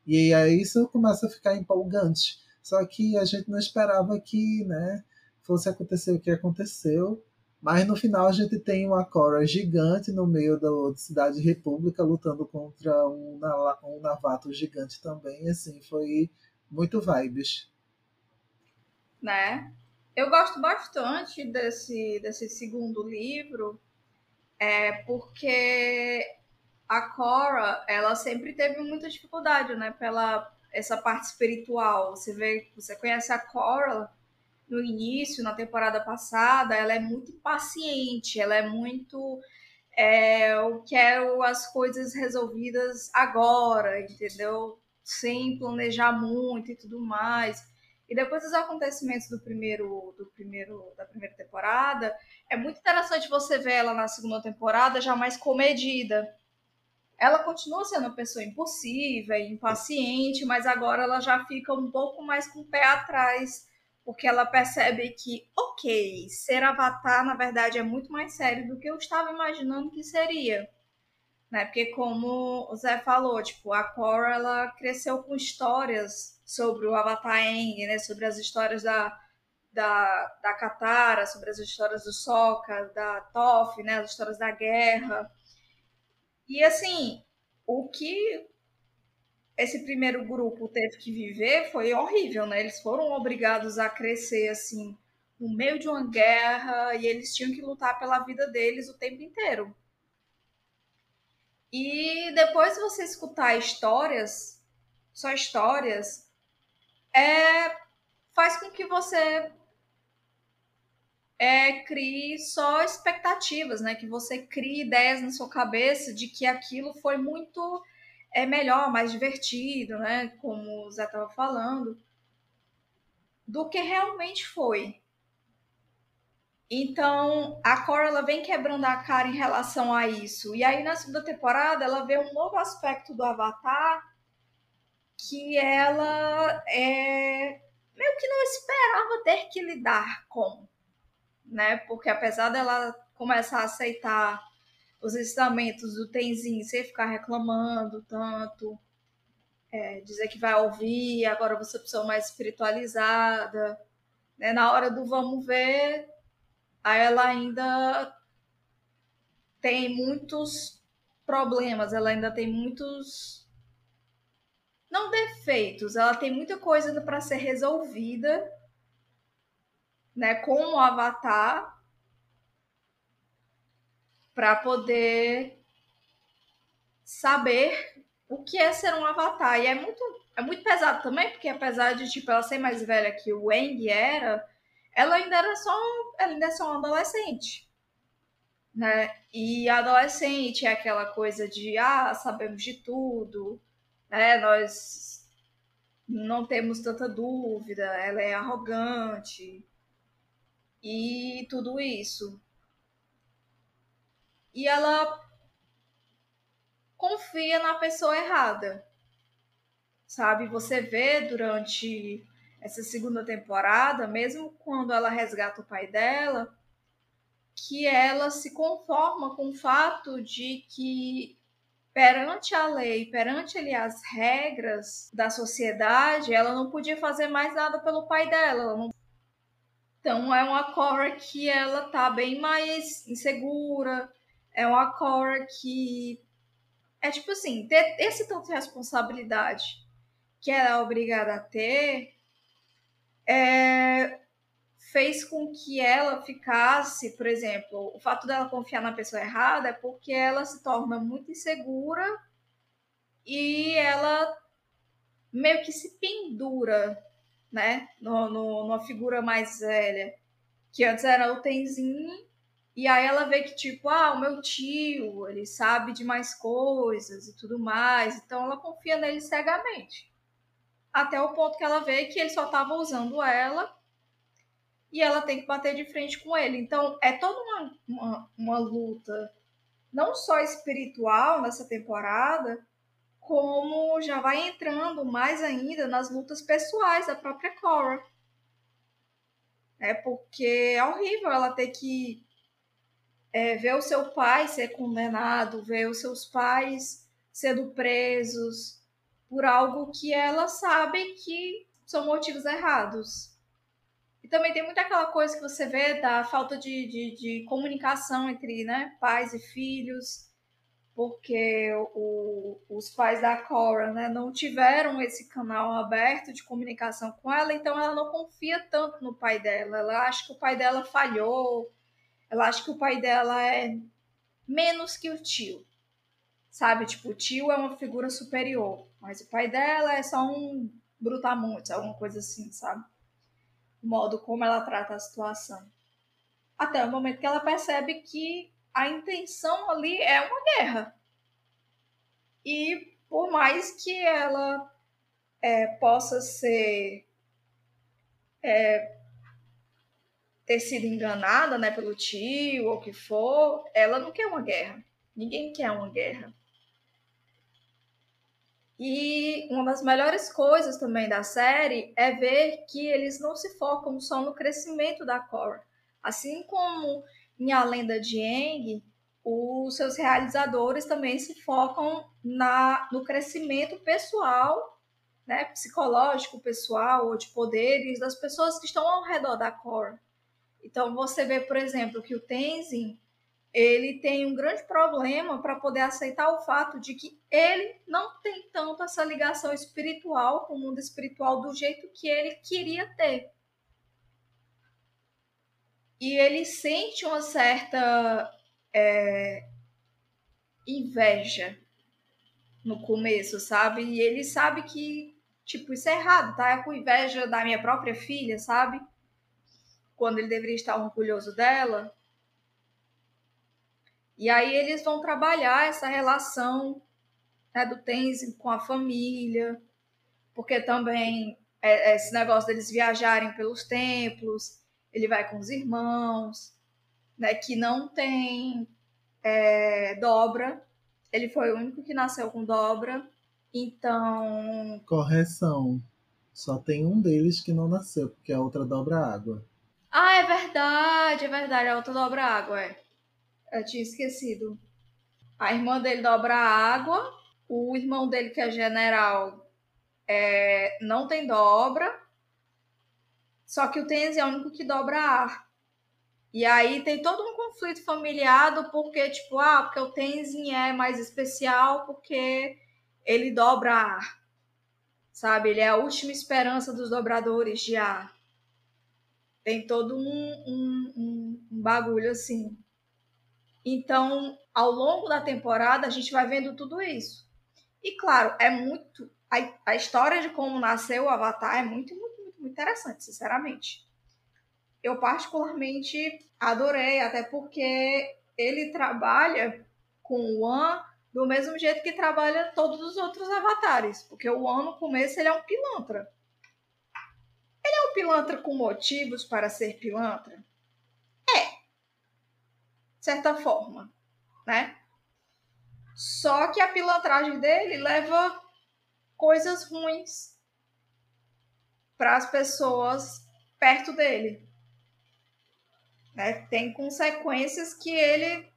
E aí isso começa a ficar empolgante. Só que a gente não esperava que, né, fosse acontecer o que aconteceu. Mas no final a gente tem uma Cora gigante no meio da Cidade República lutando contra um, um Navato gigante também. Assim, foi muito vibes. Né? Eu gosto bastante desse, desse segundo livro, é, porque a Cora, ela sempre teve muita dificuldade, né, pela essa parte espiritual. Você vê, você conhece a Cora no início, na temporada passada, ela é muito impaciente, ela é muito é, eu quero as coisas resolvidas agora, entendeu? Sem planejar muito e tudo mais. E depois dos acontecimentos do primeiro, do primeiro, da primeira temporada, é muito interessante você ver ela na segunda temporada já mais comedida. Ela continua sendo uma pessoa impulsiva impaciente, mas agora ela já fica um pouco mais com o pé atrás, porque ela percebe que, ok, ser avatar na verdade é muito mais sério do que eu estava imaginando que seria né? Porque como o Zé falou, tipo, a Cora ela cresceu com histórias sobre o Avatar Aang, né? Sobre as histórias da, da, da Katara, sobre as histórias do Sokka, da Toph, né? As histórias da guerra. E assim, o que esse primeiro grupo teve que viver foi horrível, né? Eles foram obrigados a crescer assim no meio de uma guerra e eles tinham que lutar pela vida deles o tempo inteiro. E depois você escutar histórias, só histórias, é, faz com que você é, crie só expectativas, né? Que você crie ideias na sua cabeça de que aquilo foi muito é melhor, mais divertido, né? Como o Zé estava falando, do que realmente foi. Então, a Cora ela vem quebrando a cara em relação a isso. E aí, na segunda temporada, ela vê um novo aspecto do Avatar que ela é, meio que não esperava ter que lidar com. Né? Porque apesar dela começar a aceitar os ensinamentos do Tenzin sem ficar reclamando tanto, é, dizer que vai ouvir, agora você pessoa mais espiritualizada. Né? Na hora do vamos ver, aí ela ainda tem muitos problemas, ela ainda tem muitos não defeitos, ela tem muita coisa para ser resolvida, né, com o avatar para poder saber o que é ser um avatar. E é muito é muito pesado também, porque apesar de tipo ela ser mais velha que o Eng era, ela ainda era só, ela ainda é só uma adolescente. Né? E adolescente é aquela coisa de ah, sabemos de tudo, né? Nós não temos tanta dúvida, ela é arrogante e tudo isso. E ela confia na pessoa errada. Sabe? Você vê durante essa segunda temporada, mesmo quando ela resgata o pai dela, que ela se conforma com o fato de que perante a lei, perante ali as regras da sociedade, ela não podia fazer mais nada pelo pai dela. Não... Então é uma Cora que ela tá bem mais insegura, é uma Cora que é tipo assim, ter esse tanto de responsabilidade que ela é obrigada a ter é, fez com que ela ficasse, por exemplo, o fato dela confiar na pessoa errada é porque ela se torna muito insegura e ela meio que se pendura, né, no, no, numa figura mais velha, que antes era o Tenzin, e aí ela vê que, tipo, ah, o meu tio, ele sabe de mais coisas e tudo mais, então ela confia nele cegamente até o ponto que ela vê que ele só estava usando ela e ela tem que bater de frente com ele. Então é toda uma, uma, uma luta, não só espiritual nessa temporada, como já vai entrando mais ainda nas lutas pessoais da própria Cora. É porque é horrível ela ter que é, ver o seu pai ser condenado, ver os seus pais sendo presos, por algo que ela sabe que são motivos errados. Também tem muita aquela coisa que você vê da falta de, de, de comunicação entre né, pais e filhos, porque o, os pais da Cora né, não tiveram esse canal aberto de comunicação com ela, então ela não confia tanto no pai dela. Ela acha que o pai dela falhou, ela acha que o pai dela é menos que o tio sabe? Tipo, o tio é uma figura superior, mas o pai dela é só um brutamontes, alguma coisa assim, sabe? O modo como ela trata a situação. Até o momento que ela percebe que a intenção ali é uma guerra. E por mais que ela é, possa ser. É, ter sido enganada né, pelo tio ou o que for, ela não quer uma guerra. Ninguém quer uma guerra. E uma das melhores coisas também da série é ver que eles não se focam só no crescimento da Cora. Assim como em A Lenda de Aang, os seus realizadores também se focam na, no crescimento pessoal, né, psicológico pessoal ou de poderes das pessoas que estão ao redor da Cora. Então você vê, por exemplo, que o Tenzin ele tem um grande problema para poder aceitar o fato de que ele não tem tanto essa ligação espiritual com o mundo espiritual do jeito que ele queria ter. E ele sente uma certa é, inveja no começo, sabe? E ele sabe que, tipo, isso é errado, tá? É com inveja da minha própria filha, sabe? Quando ele deveria estar orgulhoso dela e aí eles vão trabalhar essa relação né, do Tenzin com a família, porque também é, esse negócio deles viajarem pelos templos, ele vai com os irmãos, né, que não tem é, dobra. Ele foi o único que nasceu com dobra. Então. Correção. Só tem um deles que não nasceu, porque a outra dobra água. Ah, é verdade, é verdade. A outra dobra água, é. Eu tinha esquecido. A irmã dele dobra água, o irmão dele, que é general, é, não tem dobra, só que o Tenzin é o único que dobra ar. E aí tem todo um conflito familiar do porquê, tipo, ah, porque o Tenzin é mais especial porque ele dobra ar. Sabe? Ele é a última esperança dos dobradores de ar. Tem todo um, um, um bagulho assim. Então, ao longo da temporada, a gente vai vendo tudo isso. E claro, é muito. A, a história de como nasceu o Avatar é muito, muito, muito, muito interessante, sinceramente. Eu particularmente adorei, até porque ele trabalha com o An do mesmo jeito que trabalha todos os outros avatares. Porque o An, no começo, ele é um pilantra. Ele é um pilantra com motivos para ser pilantra? Certa forma, né? Só que a pilantragem dele leva coisas ruins. para as pessoas perto dele. Né? Tem consequências que ele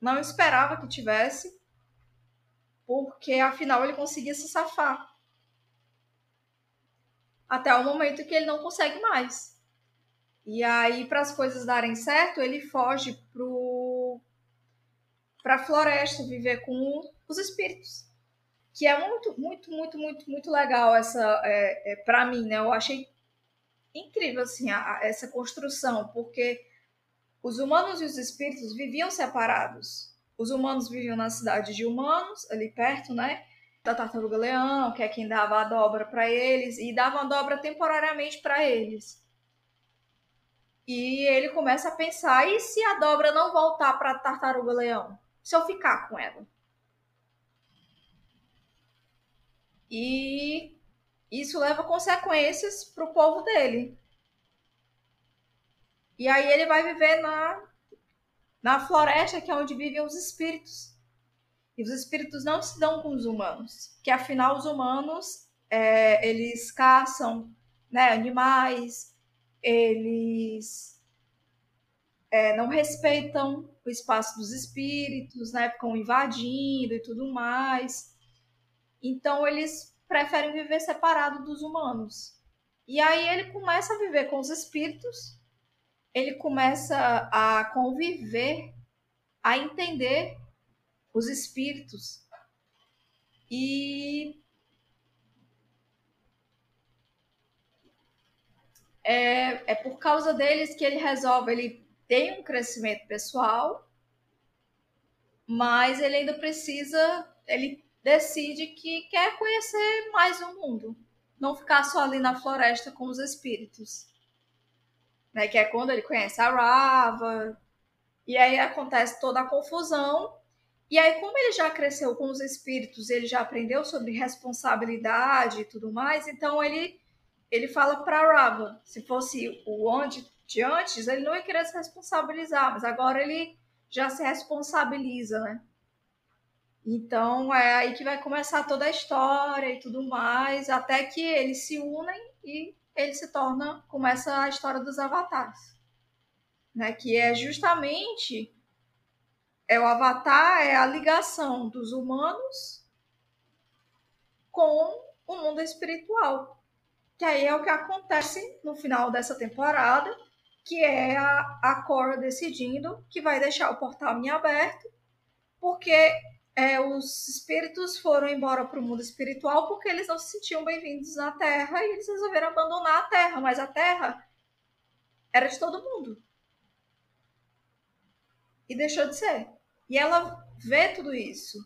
não esperava que tivesse, porque afinal ele conseguia se safar. Até o momento que ele não consegue mais. E aí, para as coisas darem certo, ele foge para a floresta viver com os espíritos. Que é muito, muito, muito, muito, muito legal essa, é, é para mim, né? Eu achei incrível assim a, a, essa construção, porque os humanos e os espíritos viviam separados. Os humanos viviam na cidade de humanos, ali perto, né? Da tartaruga leão, que é quem dava a dobra para eles, e dava a dobra temporariamente para eles. E ele começa a pensar: e se a dobra não voltar para a tartaruga leão? Se eu ficar com ela? E isso leva consequências para o povo dele. E aí ele vai viver na, na floresta, que é onde vivem os espíritos. E os espíritos não se dão com os humanos, que afinal os humanos é, eles caçam né, animais, eles é, não respeitam o espaço dos espíritos, né, ficam invadindo e tudo mais. Então eles preferem viver separado dos humanos. E aí ele começa a viver com os espíritos ele começa a conviver, a entender os espíritos. E é, é por causa deles que ele resolve, ele tem um crescimento pessoal, mas ele ainda precisa, ele decide que quer conhecer mais o mundo, não ficar só ali na floresta com os espíritos né? Que é quando ele conhece a Rava. E aí acontece toda a confusão. E aí, como ele já cresceu com os espíritos, ele já aprendeu sobre responsabilidade e tudo mais, então ele ele fala para Rava, se fosse o onde de antes, ele não ia querer se responsabilizar, mas agora ele já se responsabiliza, né? Então é aí que vai começar toda a história e tudo mais, até que eles se unem e ele se torna, começa a história dos avatares, né? Que é justamente é o avatar é a ligação dos humanos com o mundo espiritual. Que aí é o que acontece no final dessa temporada, que é a, a Cora decidindo que vai deixar o portal em aberto, porque é, os espíritos foram embora para o mundo espiritual porque eles não se sentiam bem-vindos na Terra e eles resolveram abandonar a Terra, mas a Terra era de todo mundo. E deixou de ser. E ela vê tudo isso.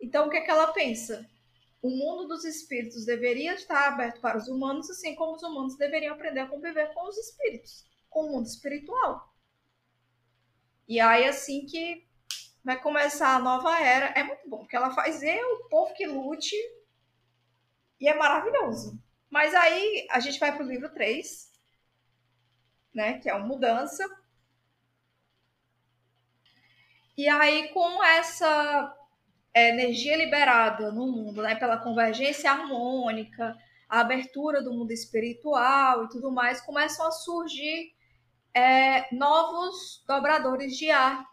Então, o que é que ela pensa? O mundo dos espíritos deveria estar aberto para os humanos, assim como os humanos deveriam aprender a conviver com os espíritos, com o mundo espiritual. E aí, assim que vai começar a nova era. É muito bom, porque ela faz eu, o povo que lute, e é maravilhoso. Mas aí a gente vai para o livro 3, né, que é uma mudança. E aí, com essa energia liberada no mundo, né, pela convergência harmônica, a abertura do mundo espiritual e tudo mais, começam a surgir é, novos dobradores de ar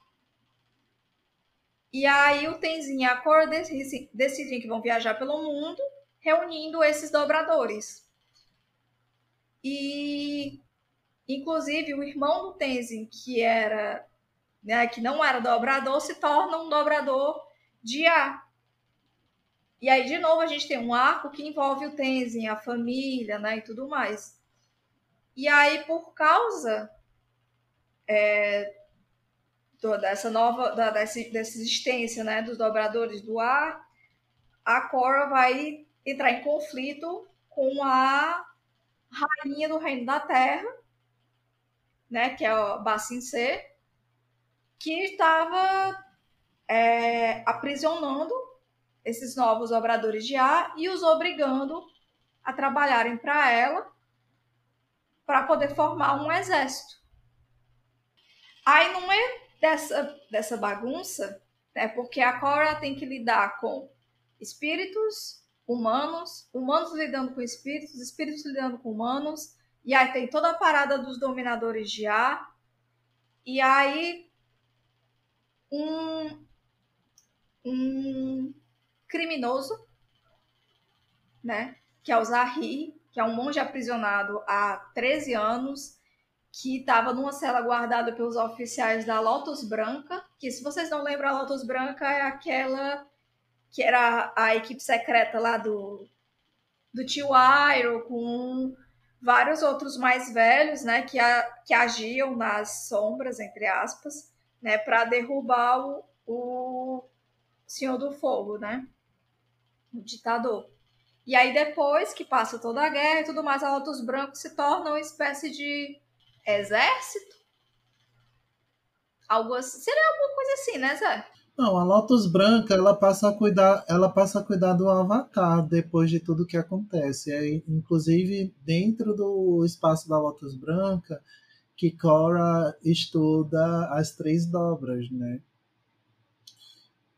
e aí o Tenzin e a Cor decidem que vão viajar pelo mundo, reunindo esses dobradores. E inclusive o irmão do Tenzin, que era, né, que não era dobrador, se torna um dobrador de ar. E aí de novo a gente tem um arco que envolve o Tenzin, a família, né, e tudo mais. E aí por causa é, dessa nova, da, dessa, dessa existência né, dos dobradores do ar, a Cora vai entrar em conflito com a rainha do reino da terra, né, que é o Bassin C, que estava é, aprisionando esses novos dobradores de ar e os obrigando a trabalharem para ela para poder formar um exército. Aí não é dessa, dessa bagunça, né, porque a Cora tem que lidar com espíritos, humanos, humanos lidando com espíritos, espíritos lidando com humanos, e aí tem toda a parada dos dominadores de ar, e aí um, um criminoso, né, que é o Zahri, que é um monge aprisionado há 13 anos, que estava numa cela guardada pelos oficiais da Lotus Branca, que se vocês não lembram, a Lotus Branca é aquela que era a equipe secreta lá do, do tio Iroh, com vários outros mais velhos, né, que, a, que agiam nas sombras, entre aspas, né, para derrubar o, o Senhor do Fogo, né, o ditador. E aí depois que passa toda a guerra e tudo mais, a Lotus Branco se torna uma espécie de exército? Algo assim. Seria alguma coisa assim, né, Zé? Não, a Lotus Branca, ela passa a cuidar, ela passa a cuidar do Avatar depois de tudo que acontece. Aí, inclusive, dentro do espaço da Lotus Branca, que Cora estuda as três dobras, né?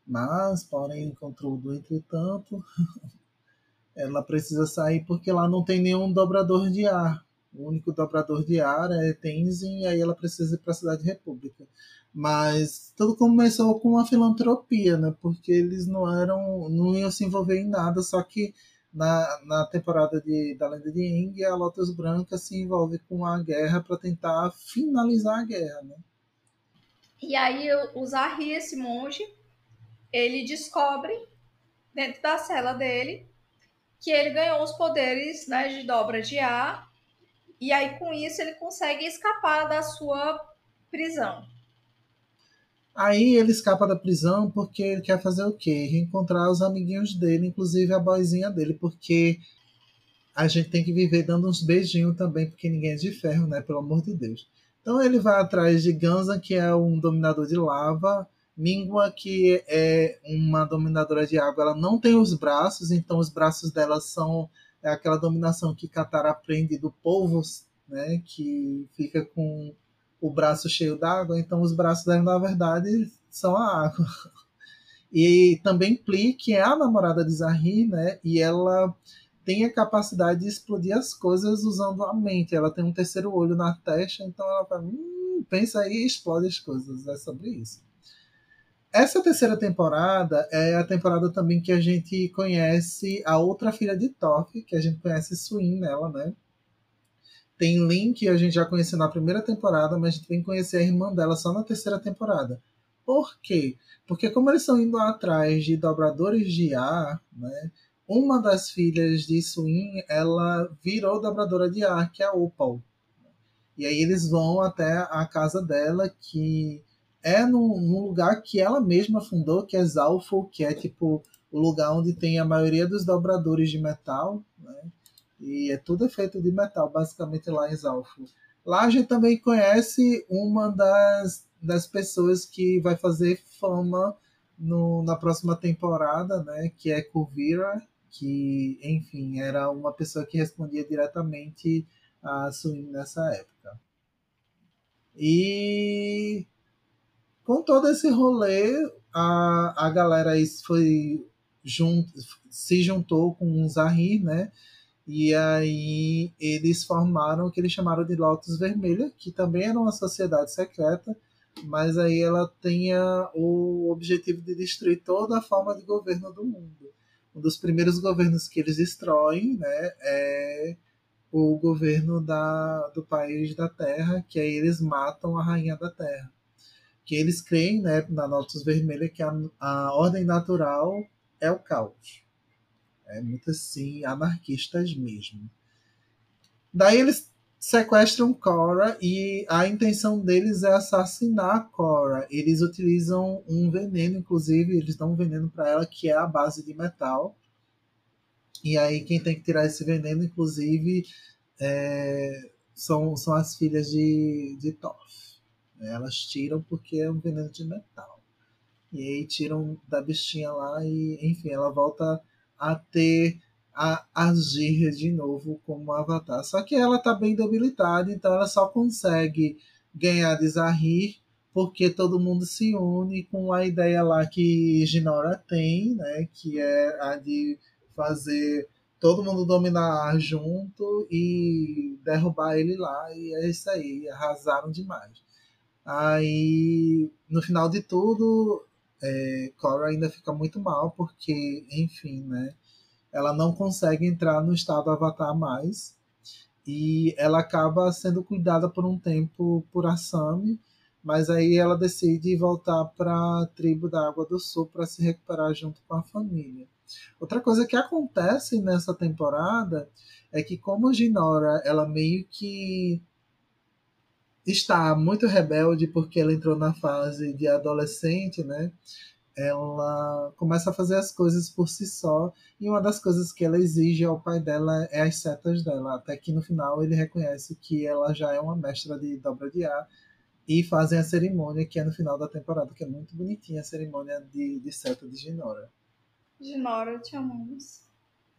Mas, porém, contudo, entretanto, ela precisa sair porque lá não tem nenhum dobrador de ar. O único dobrador de ar é Tenzin e aí ela precisa ir para a cidade República. Mas tudo começou com uma filantropia, né? Porque eles não eram, não iam se envolver em nada, só que na, na temporada de, da Lenda de Eng, a Lotus Branca se envolve com a guerra para tentar finalizar a guerra, né? E aí o Zahri, esse monge, ele descobre dentro da cela dele que ele ganhou os poderes né, de dobra de ar e aí, com isso, ele consegue escapar da sua prisão. Aí ele escapa da prisão porque ele quer fazer o quê? Reencontrar os amiguinhos dele, inclusive a boizinha dele, porque a gente tem que viver dando uns beijinhos também, porque ninguém é de ferro, né? Pelo amor de Deus. Então ele vai atrás de Ganza, que é um dominador de lava, Mingua, que é uma dominadora de água, ela não tem os braços, então os braços dela são é aquela dominação que Qatar aprende do povo, né, que fica com o braço cheio d'água, então os braços dela, na verdade, são a água. E também Pli, que é a namorada de Zahri, né, e ela tem a capacidade de explodir as coisas usando a mente. Ela tem um terceiro olho na testa, então ela vai, hum, pensa aí e explode as coisas. É sobre isso. Essa terceira temporada é a temporada também que a gente conhece a outra filha de Toff, que a gente conhece Swin nela, né? Tem Link, a gente já conheceu na primeira temporada, mas a gente vem conhecer a irmã dela só na terceira temporada. Por quê? Porque como eles estão indo atrás de dobradores de ar, né? Uma das filhas de Swin, ela virou dobradora de ar, que é a Opal. E aí eles vão até a casa dela, que é num, num, lugar que ela mesma fundou, que é Zalfo, que é tipo o lugar onde tem a maioria dos dobradores de metal, né? E é tudo feito de metal, basicamente lá em Zalfo. Lá a gente também conhece uma das, das pessoas que vai fazer fama no, na próxima temporada, né? Que é Kuvira, que, enfim, era uma pessoa que respondia diretamente a Suin nessa época. E com todo esse rolê, a, a galera foi junt, se juntou com o Zahir, né? E aí eles formaram o que eles chamaram de Lotus Vermelha, que também era uma sociedade secreta, mas aí ela tinha o objetivo de destruir toda a forma de governo do mundo. Um dos primeiros governos que eles destroem né, é o governo da, do país da Terra, que aí eles matam a rainha da Terra que eles creem, né, na Notus Vermelha, que a, a ordem natural é o caos. É muito assim, anarquistas mesmo. Daí eles sequestram Cora e a intenção deles é assassinar Cora. Eles utilizam um veneno, inclusive, eles dão um veneno para ela que é a base de metal. E aí quem tem que tirar esse veneno, inclusive, é, são, são as filhas de, de Toff. Elas tiram porque é um veneno de metal. E aí tiram da bichinha lá e, enfim, ela volta a ter a agir de novo como avatar. Só que ela tá bem debilitada, então ela só consegue ganhar de Zahir porque todo mundo se une com a ideia lá que Ginora tem, né, que é a de fazer todo mundo dominar junto e derrubar ele lá. E é isso aí, arrasaram demais. Aí, no final de tudo, é, Cora ainda fica muito mal, porque, enfim, né? Ela não consegue entrar no estado Avatar mais. E ela acaba sendo cuidada por um tempo por Asami, mas aí ela decide voltar para a tribo da Água do Sul para se recuperar junto com a família. Outra coisa que acontece nessa temporada é que como Ginora, ela meio que está muito rebelde porque ela entrou na fase de adolescente, né? Ela começa a fazer as coisas por si só e uma das coisas que ela exige ao pai dela é as setas dela, até que no final ele reconhece que ela já é uma mestra de dobra de ar e fazem a cerimônia que é no final da temporada, que é muito bonitinha a cerimônia de, de seta de Ginora. Ginora, te amamos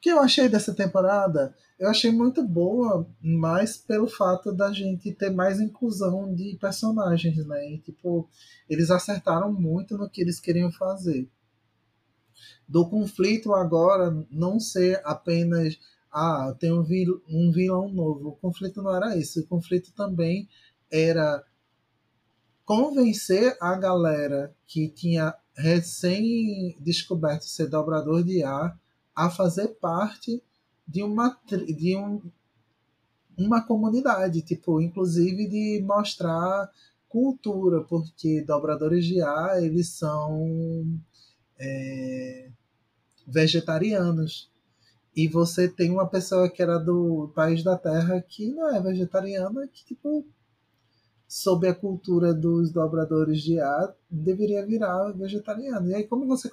que eu achei dessa temporada? Eu achei muito boa, mas pelo fato da gente ter mais inclusão de personagens, né? E, tipo, eles acertaram muito no que eles queriam fazer. Do conflito agora não ser apenas ah, tem um, vil, um vilão novo. O conflito não era isso. O conflito também era convencer a galera que tinha recém descoberto ser dobrador de ar a fazer parte de uma de um, uma comunidade, tipo, inclusive de mostrar cultura, porque dobradores de ar eles são é, vegetarianos. E você tem uma pessoa que era do país da terra que não é vegetariana, que tipo sob a cultura dos dobradores de ar deveria virar vegetariano. E aí como você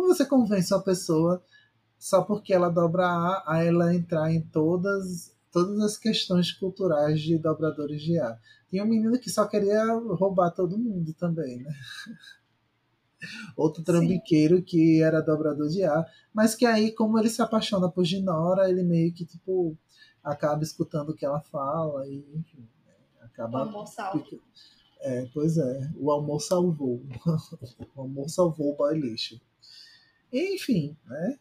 como você convence uma pessoa só porque ela dobra A, a ela entrar em todas, todas as questões culturais de dobradores de A. Tinha um menino que só queria roubar todo mundo também, né? Outro trambiqueiro Sim. que era dobrador de A, mas que aí, como ele se apaixona por Ginora, ele meio que, tipo, acaba escutando o que ela fala e, enfim, acaba... O amor salva. É, pois é, o amor salvou. o amor salvou o boy lixo. Enfim, né?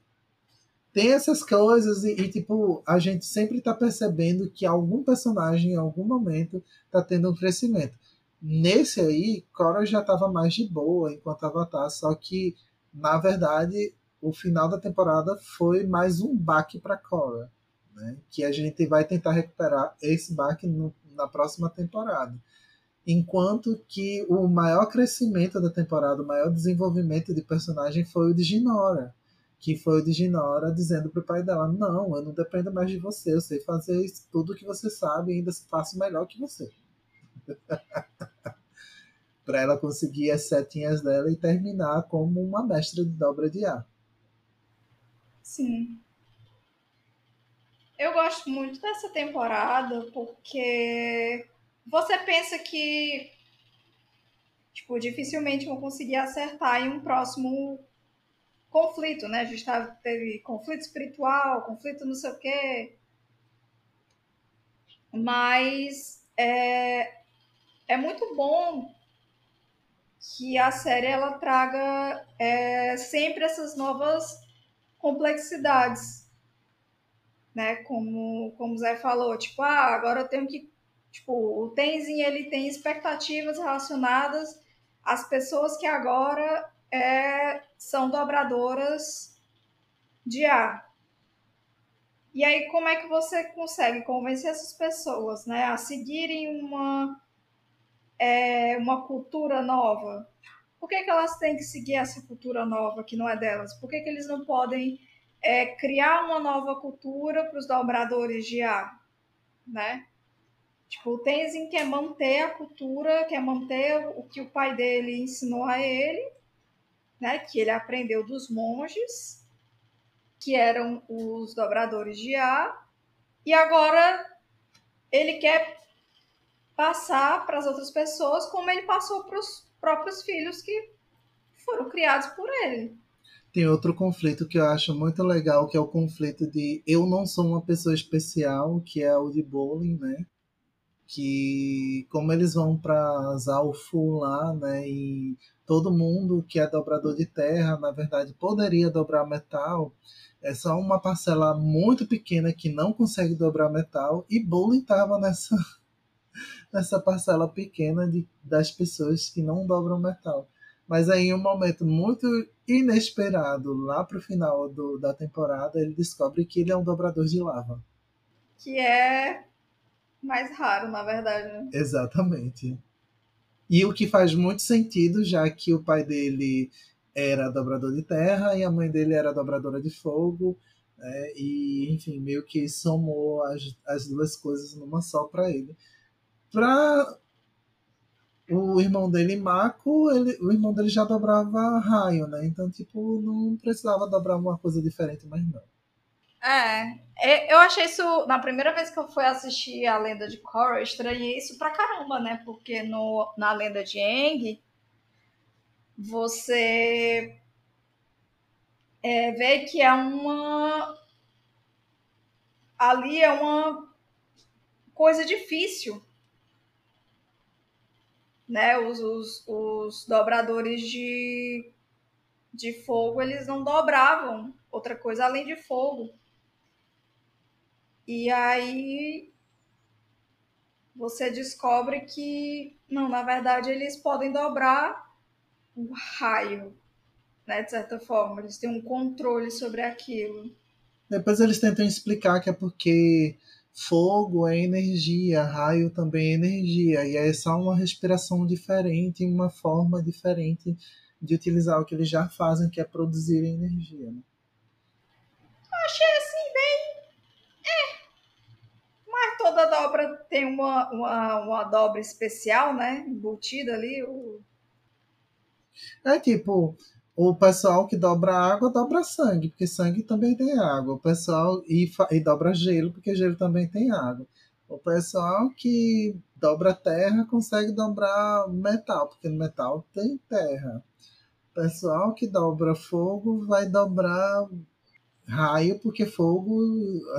tem essas coisas e, e, tipo, a gente sempre tá percebendo que algum personagem em algum momento tá tendo um crescimento. Nesse aí, Cora já tava mais de boa enquanto Avatar, só que, na verdade, o final da temporada foi mais um baque para Cora, né? Que a gente vai tentar recuperar esse baque no, na próxima temporada. Enquanto que o maior crescimento da temporada, o maior desenvolvimento de personagem foi o de Ginora que foi o de Ginora dizendo pro pai dela: Não, eu não dependo mais de você, eu sei fazer tudo que você sabe e ainda faço melhor que você. para ela conseguir as setinhas dela e terminar como uma mestra de dobra de ar. Sim. Eu gosto muito dessa temporada porque você pensa que tipo, dificilmente vão conseguir acertar em um próximo conflito, né? A gente tá, teve conflito espiritual, conflito não sei o quê. Mas é, é muito bom que a série ela traga é, sempre essas novas complexidades, né? Como, como o Zé falou, tipo, ah, agora eu tenho que, tipo, o Tenzin ele tem expectativas relacionadas às pessoas que agora é, são dobradoras de ar. E aí, como é que você consegue convencer essas pessoas né, a seguirem uma, é, uma cultura nova? Por que, que elas têm que seguir essa cultura nova que não é delas? Por que, que eles não podem é, criar uma nova cultura para os dobradores de ar? Né? Tipo, o Tenzin quer manter a cultura, quer manter o que o pai dele ensinou a ele, né, que ele aprendeu dos monges, que eram os dobradores de ar, e agora ele quer passar para as outras pessoas como ele passou para os próprios filhos que foram criados por ele. Tem outro conflito que eu acho muito legal, que é o conflito de eu não sou uma pessoa especial, que é o de bowling, né? Que como eles vão para Zalfu lá, né, e todo mundo que é dobrador de terra, na verdade, poderia dobrar metal. É só uma parcela muito pequena que não consegue dobrar metal e Bully estava nessa nessa parcela pequena de, das pessoas que não dobram metal. Mas aí, em um momento muito inesperado, lá pro final do, da temporada, ele descobre que ele é um dobrador de lava. Que é mais raro, na verdade. Né? Exatamente. E o que faz muito sentido, já que o pai dele era dobrador de terra e a mãe dele era dobradora de fogo. Né? E, enfim, meio que somou as, as duas coisas numa só para ele. Para o irmão dele, Mako, ele, o irmão dele já dobrava raio, né? Então, tipo, não precisava dobrar uma coisa diferente, mas não. É, é, eu achei isso. Na primeira vez que eu fui assistir a lenda de Korra, eu estranhei isso pra caramba, né? Porque no, na lenda de Aang, você é, vê que é uma. Ali é uma coisa difícil. Né? Os, os, os dobradores de, de fogo, eles não dobravam outra coisa além de fogo. E aí você descobre que, não, na verdade, eles podem dobrar o raio, né? De certa forma, eles têm um controle sobre aquilo. Depois eles tentam explicar que é porque fogo é energia, raio também é energia, e é só uma respiração diferente, uma forma diferente de utilizar o que eles já fazem, que é produzir energia. Né? Achei assim bem toda dobra tem uma, uma, uma dobra especial, né? Embutida ali. O... É tipo, o pessoal que dobra água dobra sangue, porque sangue também tem água. O pessoal e, e dobra gelo, porque gelo também tem água. O pessoal que dobra terra consegue dobrar metal, porque no metal tem terra. O pessoal que dobra fogo vai dobrar raio, porque fogo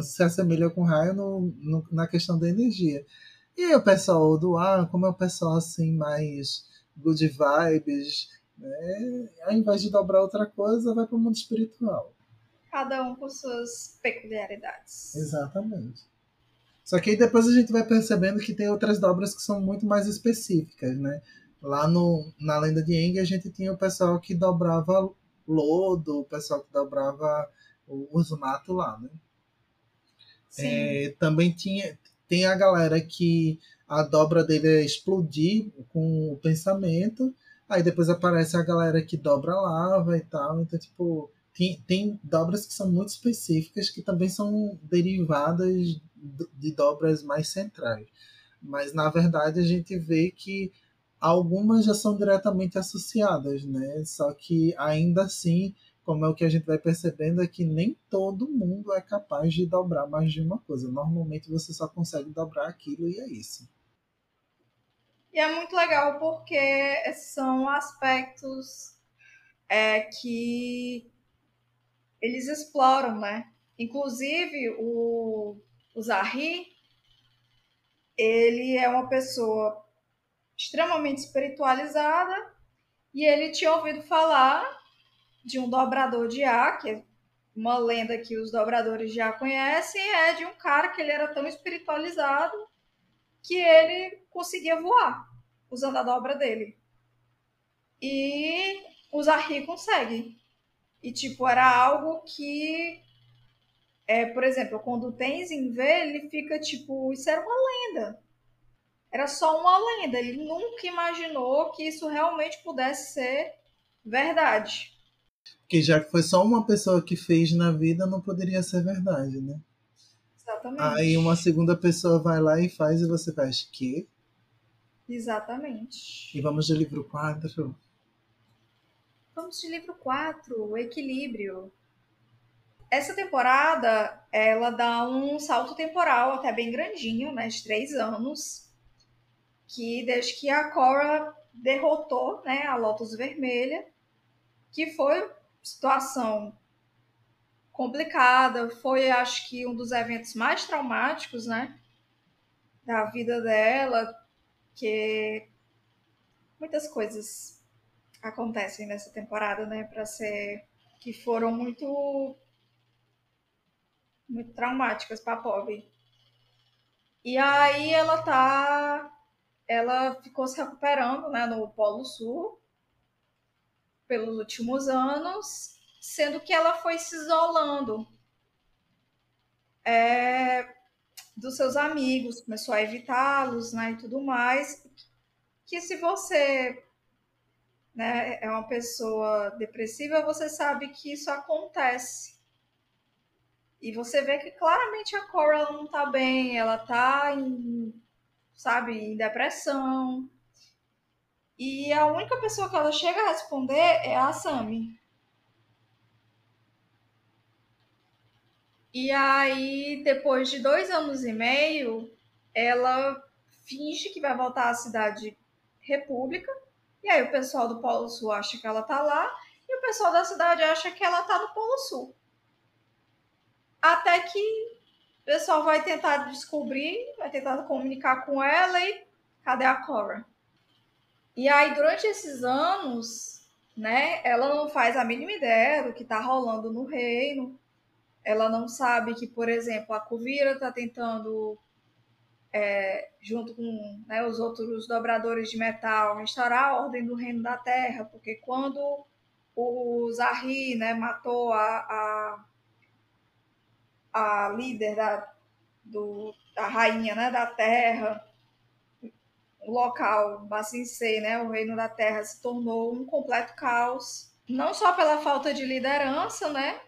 se assemelha com raio no, no, na questão da energia. E o pessoal do ar, como é o pessoal assim mais good vibes, né? ao invés de dobrar outra coisa, vai para o mundo espiritual. Cada um com suas peculiaridades. Exatamente. Só que aí depois a gente vai percebendo que tem outras dobras que são muito mais específicas, né? Lá no, na lenda de Eng a gente tinha o pessoal que dobrava lodo, o pessoal que dobrava o Usumato lá, né? É, também tinha, tem a galera que a dobra dele é explodir com o pensamento, aí depois aparece a galera que dobra a lava e tal, então tipo tem, tem dobras que são muito específicas que também são derivadas de dobras mais centrais. Mas na verdade a gente vê que algumas já são diretamente associadas, né? Só que ainda assim como é o que a gente vai percebendo, é que nem todo mundo é capaz de dobrar mais de uma coisa. Normalmente você só consegue dobrar aquilo e é isso. E é muito legal porque são aspectos é, que eles exploram, né? Inclusive, o, o Zahri, ele é uma pessoa extremamente espiritualizada e ele tinha ouvido falar de um dobrador de ar, que é uma lenda que os dobradores já conhecem, é de um cara que ele era tão espiritualizado que ele conseguia voar usando a dobra dele. E o Zahri consegue. E, tipo, era algo que, é, por exemplo, quando o Tenzin vê, ele fica tipo, isso era uma lenda. Era só uma lenda. Ele nunca imaginou que isso realmente pudesse ser verdade. Que já que foi só uma pessoa que fez na vida, não poderia ser verdade, né? Exatamente. Aí uma segunda pessoa vai lá e faz e você faz que? Exatamente. E vamos de livro 4. Vamos de livro 4, o equilíbrio. Essa temporada, ela dá um salto temporal até bem grandinho, né, de três anos, que desde que a Cora derrotou, né, a Lotus Vermelha, que foi situação complicada, foi acho que um dos eventos mais traumáticos, né, da vida dela, que muitas coisas acontecem nessa temporada, né, para ser que foram muito muito traumáticas para a Pob. E aí ela tá ela ficou se recuperando, né, no Polo Sul pelos últimos anos, sendo que ela foi se isolando é, dos seus amigos, começou a evitá-los, né, e tudo mais. Que se você né, é uma pessoa depressiva, você sabe que isso acontece. E você vê que claramente a Cora não tá bem, ela tá em, sabe, em depressão. E a única pessoa que ela chega a responder é a Sammy. E aí, depois de dois anos e meio, ela finge que vai voltar à cidade República. E aí o pessoal do Polo Sul acha que ela tá lá. E o pessoal da cidade acha que ela tá no Polo Sul. Até que o pessoal vai tentar descobrir, vai tentar comunicar com ela e cadê a Cora? E aí, durante esses anos, né, ela não faz a mínima ideia do que tá rolando no reino. Ela não sabe que, por exemplo, a Cuvira está tentando, é, junto com né, os outros dobradores de metal, restaurar a ordem do reino da terra, porque quando o Zahri né, matou a, a, a líder da, do, da rainha né, da terra, o local, assim né, o reino da terra se tornou um completo caos, não só pela falta de liderança, né,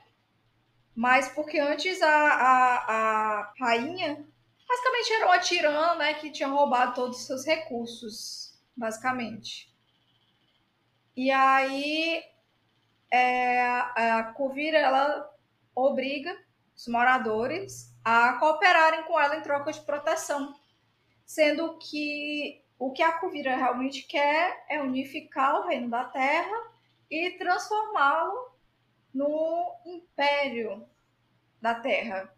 mas porque antes a, a, a rainha basicamente era uma tirana, né, que tinha roubado todos os seus recursos, basicamente. E aí é, a Covira, ela obriga os moradores a cooperarem com ela em troca de proteção, sendo que o que a Covira realmente quer é unificar o reino da Terra e transformá-lo no império da Terra.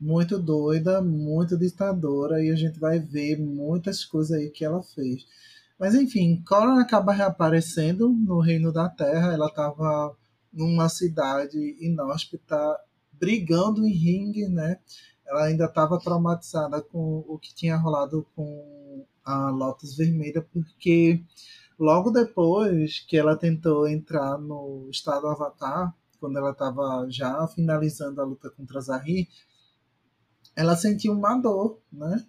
Muito doida, muito ditadora, e a gente vai ver muitas coisas aí que ela fez. Mas enfim, Cora acaba reaparecendo no Reino da Terra. Ela estava numa cidade inóspita, brigando em ringue, né? Ela ainda estava traumatizada com o que tinha rolado com a Lotus Vermelha, porque Logo depois que ela tentou entrar no estado Avatar, quando ela estava já finalizando a luta contra Zahir, ela sentiu uma dor, né?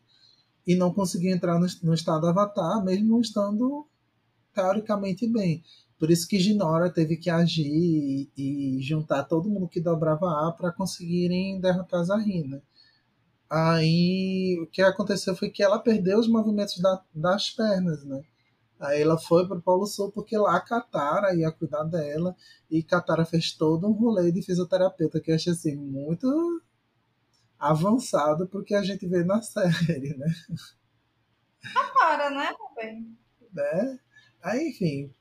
E não conseguia entrar no, no estado Avatar, mesmo estando teoricamente bem. Por isso que Ginora teve que agir e, e juntar todo mundo que dobrava A para conseguirem derrotar Zahir, né? Aí o que aconteceu foi que ela perdeu os movimentos da, das pernas, né? Aí ela foi para o Polo Sul porque lá a Katara ia cuidar dela e Katara fez todo um rolê de fisioterapeuta que eu achei assim muito avançado porque a gente vê na série, né? Katara, né, também. Né? Aí, enfim.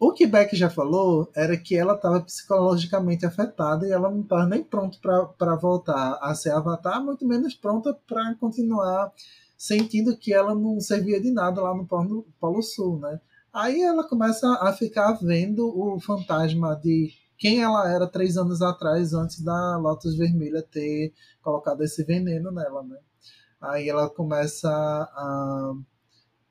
O que Beck já falou era que ela estava psicologicamente afetada e ela não estava nem pronta para voltar a ser Avatar, muito menos pronta para continuar sentindo que ela não servia de nada lá no Polo, Polo Sul, né? Aí ela começa a ficar vendo o fantasma de quem ela era três anos atrás, antes da Lotus Vermelha ter colocado esse veneno nela, né? Aí ela começa a,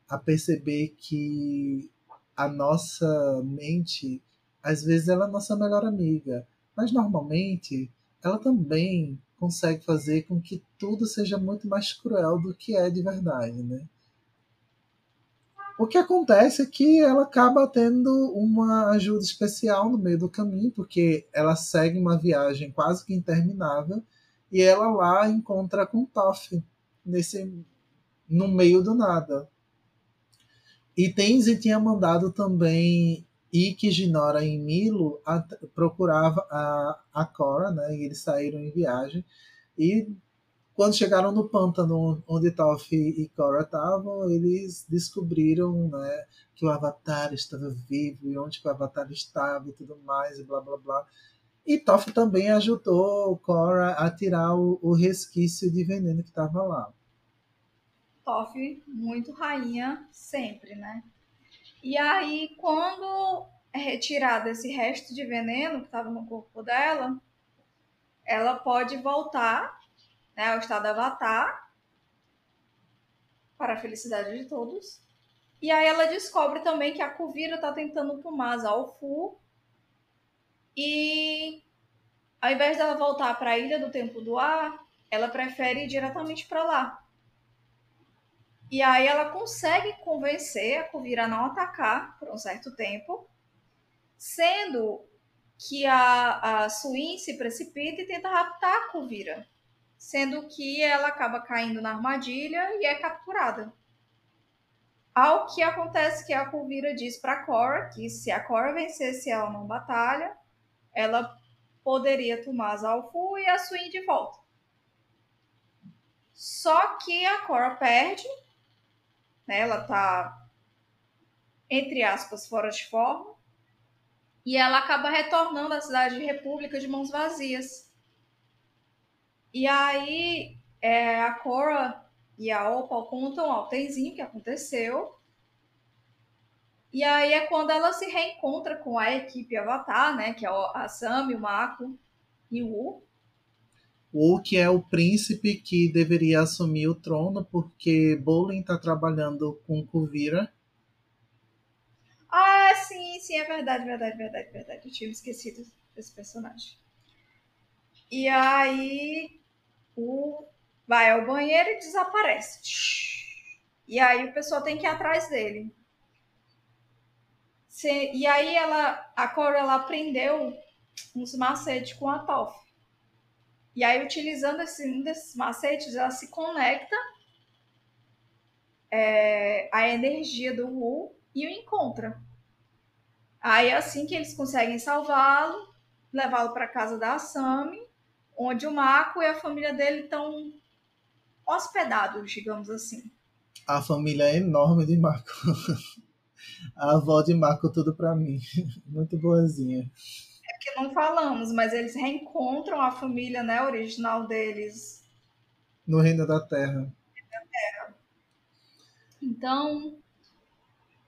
a perceber que a nossa mente, às vezes, ela é nossa melhor amiga, mas normalmente ela também consegue fazer com que tudo seja muito mais cruel do que é de verdade, né? O que acontece é que ela acaba tendo uma ajuda especial no meio do caminho, porque ela segue uma viagem quase que interminável e ela lá encontra com Toff nesse no meio do nada. E Tenzi tinha mandado também e que Ginora e Milo a, procurava a, a Cora, né? E eles saíram em viagem. E quando chegaram no pântano onde Toph e Cora estavam, eles descobriram né, que o Avatar estava vivo e onde o Avatar estava e tudo mais, e blá blá blá. E Toph também ajudou Cora a tirar o, o resquício de veneno que estava lá. Muito rainha sempre, né? E aí, quando é retirado esse resto de veneno que estava no corpo dela, ela pode voltar né, ao estado avatar para a felicidade de todos. E aí ela descobre também que a Kuvira está tentando tomar Zalfu e ao invés dela voltar para a Ilha do Templo do Ar, ela prefere ir diretamente para lá. E aí ela consegue convencer a Kuvira a não atacar por um certo tempo, sendo que a, a Suin se precipita e tenta raptar a Kuvira, sendo que ela acaba caindo na armadilha e é capturada. Ao que acontece que a Kuvira diz para Cora que se a Cora vencesse ela numa batalha, ela poderia tomar Zalfu e a Suin de volta. Só que a Cora perde né? Ela tá entre aspas fora de forma e ela acaba retornando à cidade de República de mãos vazias. E aí é, a Cora e a Opal contam ao Tenzinho que aconteceu. E aí é quando ela se reencontra com a equipe Avatar, né? Que é a Sam, o Mako e o Wu que é o príncipe que deveria assumir o trono, porque Bolin está trabalhando com Kuvira. Ah, sim, sim, é verdade, verdade, verdade, verdade. Eu tinha esquecido desse personagem. E aí o vai ao banheiro e desaparece. E aí o pessoal tem que ir atrás dele. E aí ela, a Cora, ela aprendeu uns macetes com a Toph. E aí, utilizando esse, desses macetes, ela se conecta é, à energia do Wu e o encontra. Aí, assim que eles conseguem salvá-lo, levá-lo para casa da Asami, onde o Mako e a família dele estão hospedados, digamos assim. A família é enorme de Mako. a avó de Mako, tudo para mim. Muito boazinha que não falamos, mas eles reencontram a família né, original deles. No Reino da Terra. Então,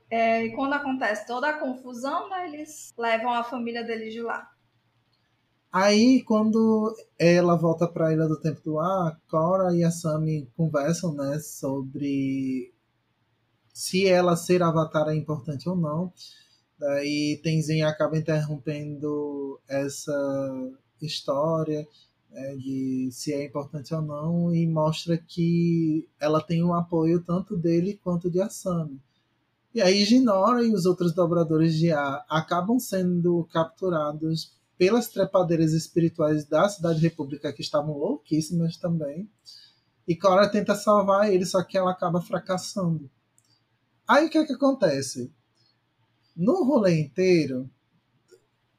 é, quando acontece toda a confusão, né, eles levam a família deles de lá. Aí, quando ela volta para a Ilha do Tempo do Ar, Cora e a Sami conversam né, sobre se ela ser avatar é importante ou não. Daí Tenzin acaba interrompendo essa história né, de se é importante ou não e mostra que ela tem um apoio tanto dele quanto de Asami. E aí Ginora e os outros dobradores de ar acabam sendo capturados pelas trepadeiras espirituais da Cidade República que estavam louquíssimas também. E Cora tenta salvar ele, só que ela acaba fracassando. Aí o que é que acontece? No rolê inteiro,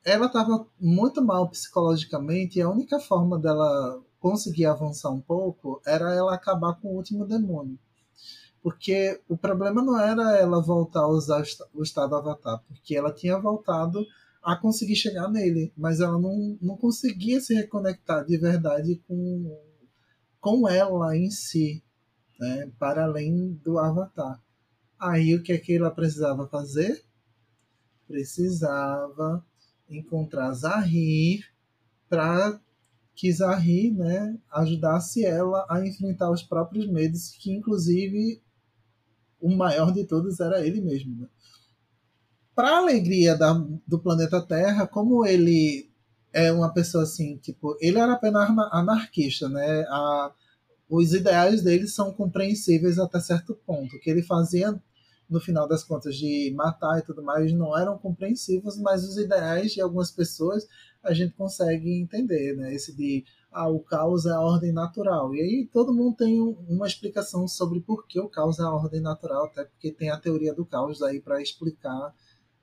ela estava muito mal psicologicamente e a única forma dela conseguir avançar um pouco era ela acabar com o último demônio. Porque o problema não era ela voltar a usar o estado avatar, porque ela tinha voltado a conseguir chegar nele, mas ela não, não conseguia se reconectar de verdade com, com ela em si, né, para além do avatar. Aí o que é que ela precisava fazer? Precisava encontrar Zahir para que Zahir né, ajudasse ela a enfrentar os próprios medos, que inclusive o maior de todos era ele mesmo. Né? Para a alegria da, do planeta Terra, como ele é uma pessoa assim, tipo, ele era apenas anarquista, né? A, os ideais dele são compreensíveis até certo ponto. O que ele fazia no final das contas, de matar e tudo mais, não eram compreensivos, mas os ideais de algumas pessoas a gente consegue entender, né? Esse de ah, o caos é a ordem natural. E aí todo mundo tem uma explicação sobre por que o caos é a ordem natural, até porque tem a teoria do caos aí para explicar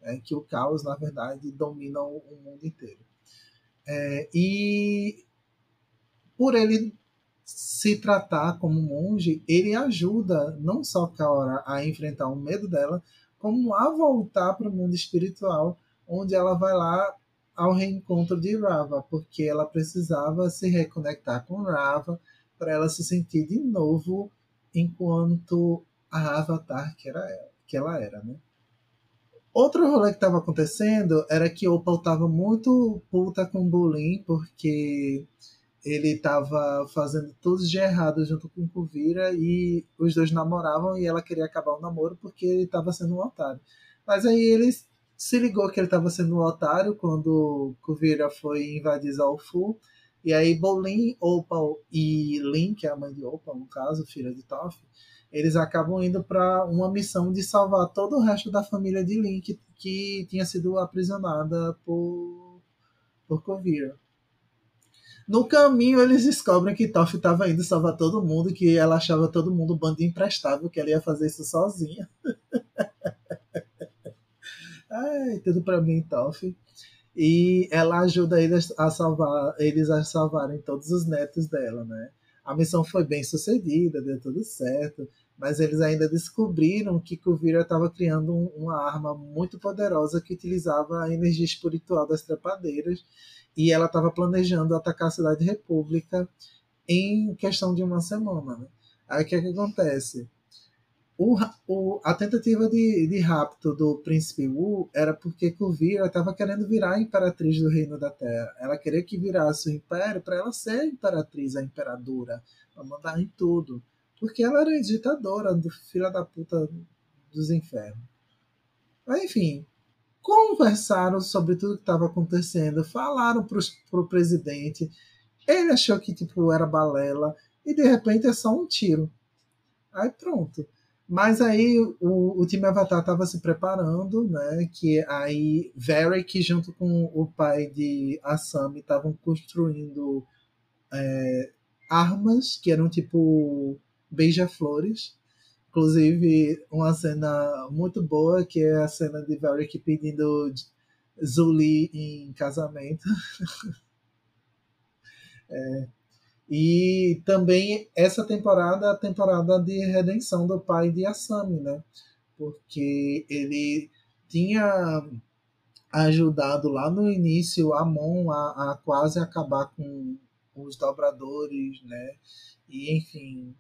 é, que o caos, na verdade, domina o, o mundo inteiro. É, e por ele se tratar como monge, ele ajuda não só Kaora a enfrentar o medo dela, como a voltar para o mundo espiritual, onde ela vai lá ao reencontro de Rava, porque ela precisava se reconectar com Rava para ela se sentir de novo enquanto a Avatar que, era ela, que ela era, né? Outro rolê que estava acontecendo era que Opal estava muito puta com Bullying, porque ele estava fazendo tudo de errado junto com Kuvira e os dois namoravam e ela queria acabar o namoro porque ele estava sendo um otário. Mas aí ele se ligou que ele estava sendo um otário quando Kuvira foi invadir Zalfu. E aí Bolin, Opal e Lin, que é a mãe de Opal, no caso, filha de Toff, eles acabam indo para uma missão de salvar todo o resto da família de Link que tinha sido aprisionada por, por Kovira. No caminho, eles descobrem que Toff estava indo salvar todo mundo, que ela achava todo mundo bando imprestável, que ela ia fazer isso sozinha. Ai, tudo para mim, Toff. E ela ajuda eles a salvar, eles a salvarem todos os netos dela, né? A missão foi bem sucedida, deu tudo certo, mas eles ainda descobriram que Kuvira estava criando um, uma arma muito poderosa que utilizava a energia espiritual das trepadeiras e ela estava planejando atacar a cidade república em questão de uma semana. Né? Aí o que, é que acontece? O, o, a tentativa de, de rapto do príncipe Wu era porque Kuvira estava querendo virar a imperatriz do reino da Terra. Ela queria que virasse o império para ela ser a imperatriz, a imperadora, para mandar em tudo. Porque ela era ditadora do filho da puta dos infernos. Mas, enfim, conversaram sobre tudo que estava acontecendo, falaram para o presidente. Ele achou que tipo era balela e de repente é só um tiro. Aí pronto. Mas aí o, o time Avatar estava se preparando, né? Que aí Varric junto com o pai de Asami estavam construindo é, armas que eram tipo beija-flores. Inclusive, uma cena muito boa, que é a cena de Varric pedindo Zuli em casamento. é, e também essa temporada a temporada de redenção do pai de Asami, né? Porque ele tinha ajudado lá no início Amon a, a quase acabar com os dobradores, né? E enfim,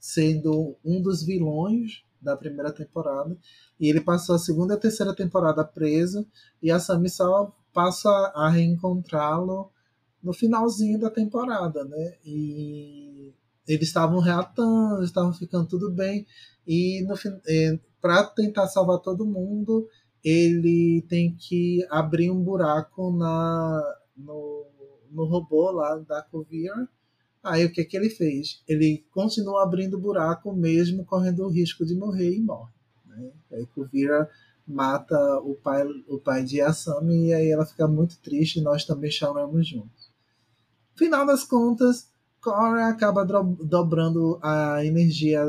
sendo um dos vilões da primeira temporada. E ele passou a segunda e a terceira temporada preso e a Sami só passa a reencontrá-lo no finalzinho da temporada, né? E eles estavam reatando, estavam ficando tudo bem. E no é, para tentar salvar todo mundo, ele tem que abrir um buraco na no, no robô lá da Covir. Aí o que que ele fez? Ele continua abrindo buraco mesmo correndo o risco de morrer e morre. Né? Aí Covira mata o pai, o pai de Asami e aí ela fica muito triste e nós também choramos juntos. Final das contas, Cora acaba dobrando a energia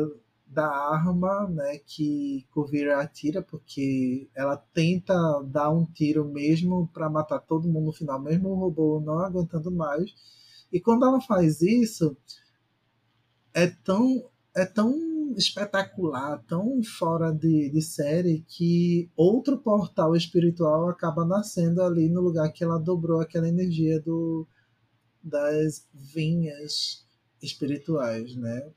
da arma né, que Kuvira atira, porque ela tenta dar um tiro mesmo para matar todo mundo no final, mesmo o robô não aguentando mais. E quando ela faz isso, é tão, é tão espetacular, tão fora de, de série, que outro portal espiritual acaba nascendo ali no lugar que ela dobrou aquela energia do, das vinhas espirituais, né?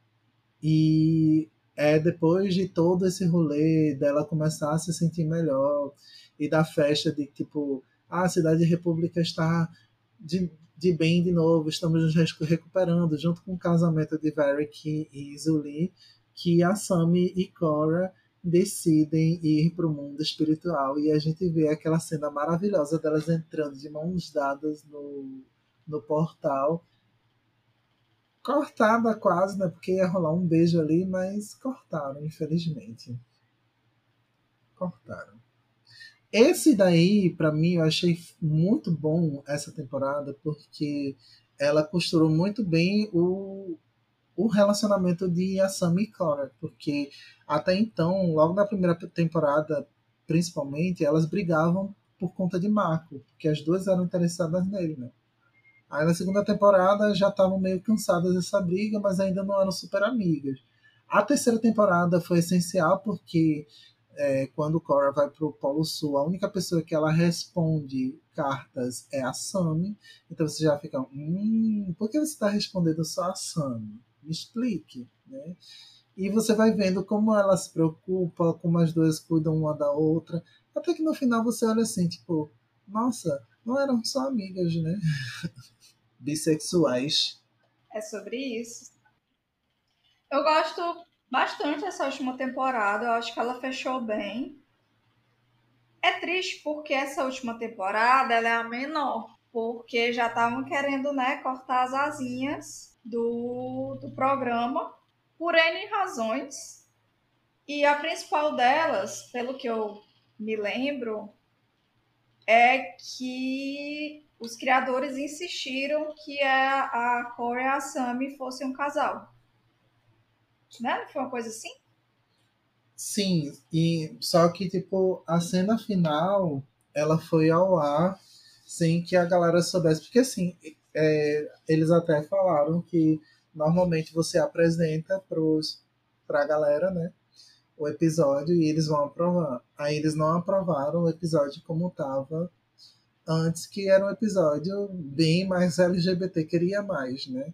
E é depois de todo esse rolê dela começar a se sentir melhor e da festa de tipo, ah, a cidade república está de, de bem de novo, estamos nos recuperando, junto com o casamento de Varric e Zuli, que a Sami e Cora decidem ir para o mundo espiritual e a gente vê aquela cena maravilhosa delas entrando de mãos dadas no no portal. Cortada quase, né? Porque ia rolar um beijo ali, mas cortaram, infelizmente. Cortaram. Esse daí, para mim, eu achei muito bom essa temporada, porque ela costurou muito bem o, o relacionamento de Asami e Cora, porque até então, logo na primeira temporada, principalmente, elas brigavam por conta de Marco, porque as duas eram interessadas nele, né? Aí na segunda temporada já estavam meio cansadas dessa briga, mas ainda não eram super amigas. A terceira temporada foi essencial porque é, quando Cora vai para o Polo Sul, a única pessoa que ela responde cartas é a Sammy. Então você já fica, hum, por que você está respondendo só a Sammy? Me explique, né? E você vai vendo como ela se preocupa, como as duas cuidam uma da outra. Até que no final você olha assim, tipo, nossa, não eram só amigas, né? Bissexuais. É sobre isso. Eu gosto bastante dessa última temporada, eu acho que ela fechou bem. É triste porque essa última temporada ela é a menor, porque já estavam querendo, né, cortar as asinhas do, do programa por N razões. E a principal delas, pelo que eu me lembro, é que os criadores insistiram que a, a Corey e a Sammy fossem um casal. Né? Foi uma coisa assim? Sim, e só que tipo a cena final ela foi ao ar sem que a galera soubesse, porque assim é, eles até falaram que normalmente você apresenta para a galera, né, o episódio e eles vão aprovar. Aí eles não aprovaram o episódio como estava antes, que era um episódio bem mais LGBT queria mais, né?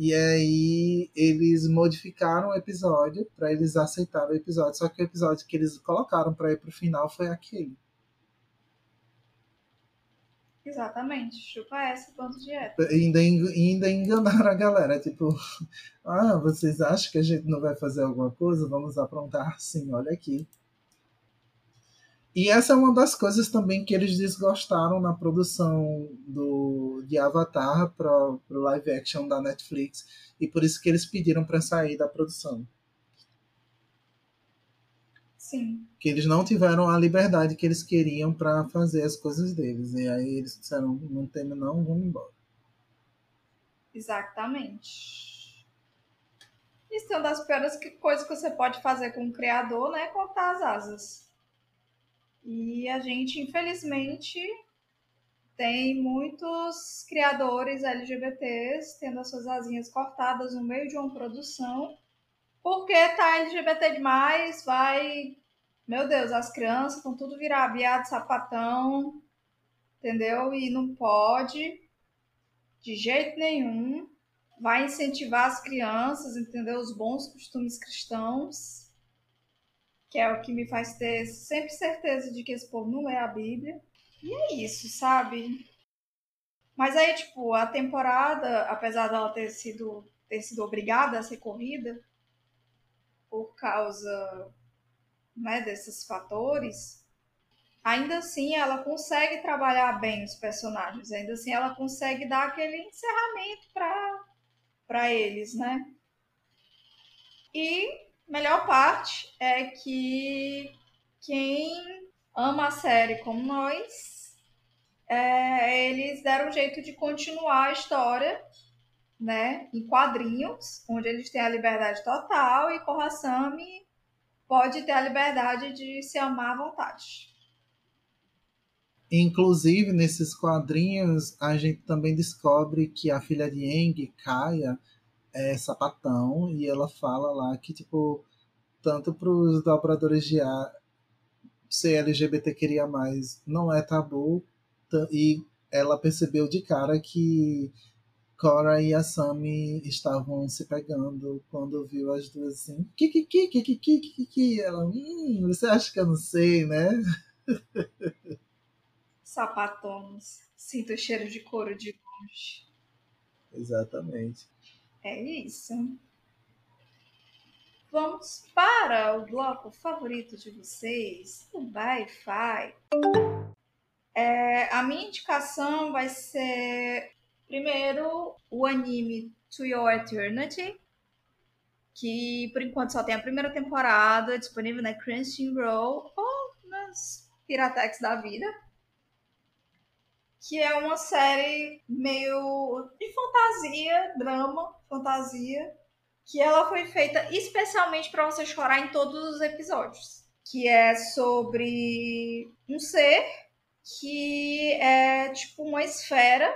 E aí eles modificaram o episódio para eles aceitarem o episódio, só que o episódio que eles colocaram para ir pro final foi aquele. Exatamente, chupa essa quanto dieta. Ainda, ainda enganaram a galera, tipo, ah, vocês acham que a gente não vai fazer alguma coisa? Vamos aprontar sim, olha aqui. E essa é uma das coisas também que eles desgostaram na produção do, de Avatar para o live action da Netflix, e por isso que eles pediram para sair da produção. Sim. Que eles não tiveram a liberdade que eles queriam para fazer as coisas deles. E aí eles disseram: não tem, não, vamos embora. Exatamente. Isso é uma das piores coisas que você pode fazer com um criador, né? Cortar as asas. E a gente, infelizmente, tem muitos criadores LGBTs tendo as suas asinhas cortadas no meio de uma produção porque tá LGBT demais, vai. Meu Deus, as crianças estão tudo virabiado, sapatão, entendeu? E não pode, de jeito nenhum. Vai incentivar as crianças, entendeu? Os bons costumes cristãos, que é o que me faz ter sempre certeza de que esse povo não lê a Bíblia. E é isso, sabe? Mas aí, tipo, a temporada, apesar dela ter sido, ter sido obrigada a ser corrida, por causa né, desses fatores, ainda assim ela consegue trabalhar bem os personagens, ainda assim ela consegue dar aquele encerramento para eles, né? E melhor parte é que quem ama a série como nós, é, eles deram um jeito de continuar a história né, em quadrinhos, onde eles têm a liberdade total e Kohasami pode ter a liberdade de se amar à vontade. Inclusive, nesses quadrinhos, a gente também descobre que a filha de Eng, Kaya, é sapatão, e ela fala lá que, tipo, tanto para os dobradores de ar ser LGBT queria mais não é tabu, e ela percebeu de cara que Cora e a Sammy estavam se pegando quando viu as duas assim. Que, que, que, que, que, que, que, que. Ela, hum, você acha que eu não sei, né? Sapatões. Sinto o cheiro de couro de longe. Exatamente. É isso. Vamos para o bloco favorito de vocês, o Wi-Fi. É, a minha indicação vai ser Primeiro, o anime To Your Eternity, que por enquanto só tem a primeira temporada disponível na Crunchyroll ou nas Piratex da vida. Que é uma série meio de fantasia, drama, fantasia, que ela foi feita especialmente para você chorar em todos os episódios. Que é sobre um ser que é tipo uma esfera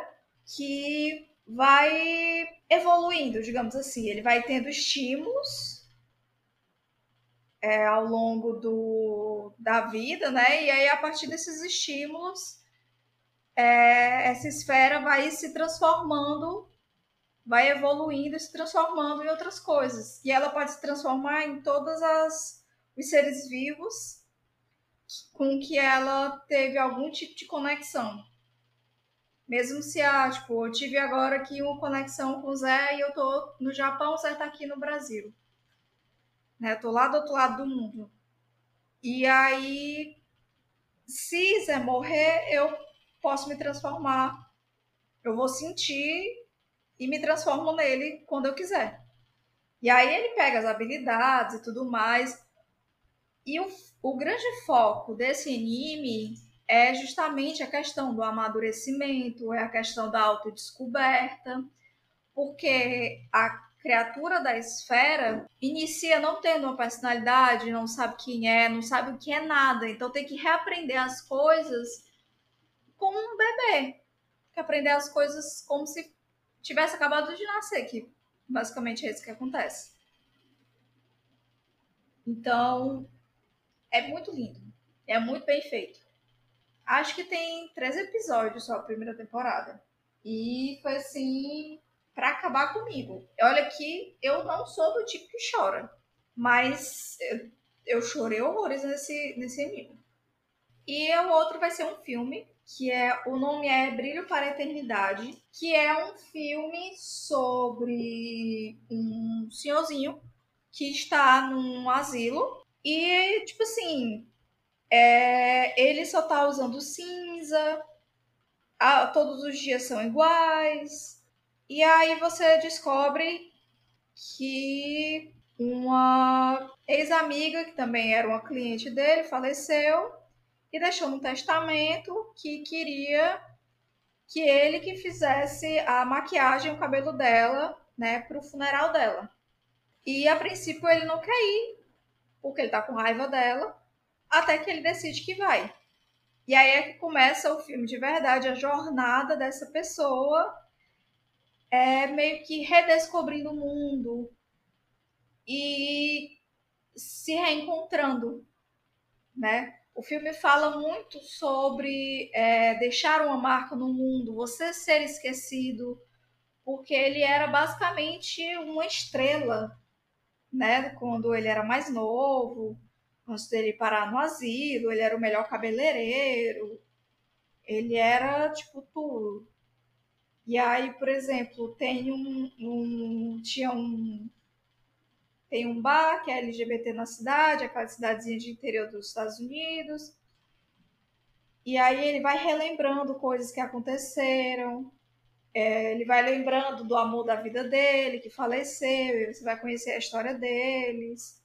que vai evoluindo, digamos assim. Ele vai tendo estímulos é, ao longo do, da vida, né? E aí, a partir desses estímulos, é, essa esfera vai se transformando, vai evoluindo e se transformando em outras coisas. E ela pode se transformar em todas as os seres vivos com que ela teve algum tipo de conexão. Mesmo se a, tipo, eu tive agora aqui uma conexão com o Zé e eu tô no Japão, o Zé tá aqui no Brasil. Né? Eu tô lá do outro lado do mundo. E aí, se Zé morrer, eu posso me transformar. Eu vou sentir e me transformo nele quando eu quiser. E aí ele pega as habilidades e tudo mais. E o, o grande foco desse anime é justamente a questão do amadurecimento, é a questão da autodescoberta, porque a criatura da esfera inicia não tendo uma personalidade, não sabe quem é, não sabe o que é nada, então tem que reaprender as coisas como um bebê, que aprender as coisas como se tivesse acabado de nascer, que basicamente é isso que acontece. Então, é muito lindo, é muito bem feito. Acho que tem três episódios só a primeira temporada. E foi assim, para acabar comigo. Olha que eu não sou do tipo que chora, mas eu, eu chorei horrores nesse, nesse anime. E o outro vai ser um filme, que é o nome é Brilho para a Eternidade, que é um filme sobre um senhorzinho que está num asilo e tipo assim, é, ele só tá usando cinza, a, todos os dias são iguais. E aí você descobre que uma ex-amiga, que também era uma cliente dele, faleceu e deixou no testamento que queria que ele que fizesse a maquiagem, o cabelo dela, né, para o funeral dela. E a princípio ele não quer ir, porque ele tá com raiva dela até que ele decide que vai. E aí é que começa o filme de verdade, a jornada dessa pessoa é meio que redescobrindo o mundo e se reencontrando, né? O filme fala muito sobre é, deixar uma marca no mundo, você ser esquecido, porque ele era basicamente uma estrela, né? Quando ele era mais novo, antes dele parar no asilo, ele era o melhor cabeleireiro, ele era tipo tudo. E aí, por exemplo, tem um, um tinha um tem um bar que é LGBT na cidade, aquela cidadezinha de interior dos Estados Unidos. E aí ele vai relembrando coisas que aconteceram. É, ele vai lembrando do amor da vida dele, que faleceu, você vai conhecer a história deles.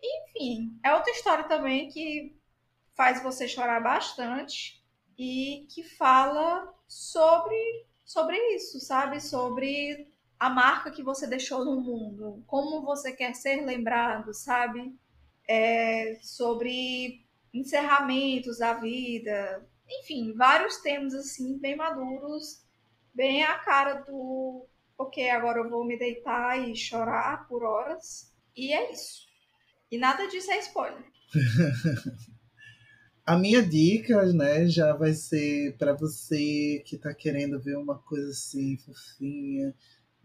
Enfim, é outra história também que faz você chorar bastante e que fala sobre sobre isso, sabe? Sobre a marca que você deixou no mundo, como você quer ser lembrado, sabe? É, sobre encerramentos da vida, enfim, vários temas assim bem maduros, bem a cara do ok, agora eu vou me deitar e chorar por horas. E é isso. E nada disso é spoiler. A minha dica, né, já vai ser para você que está querendo ver uma coisa assim fofinha,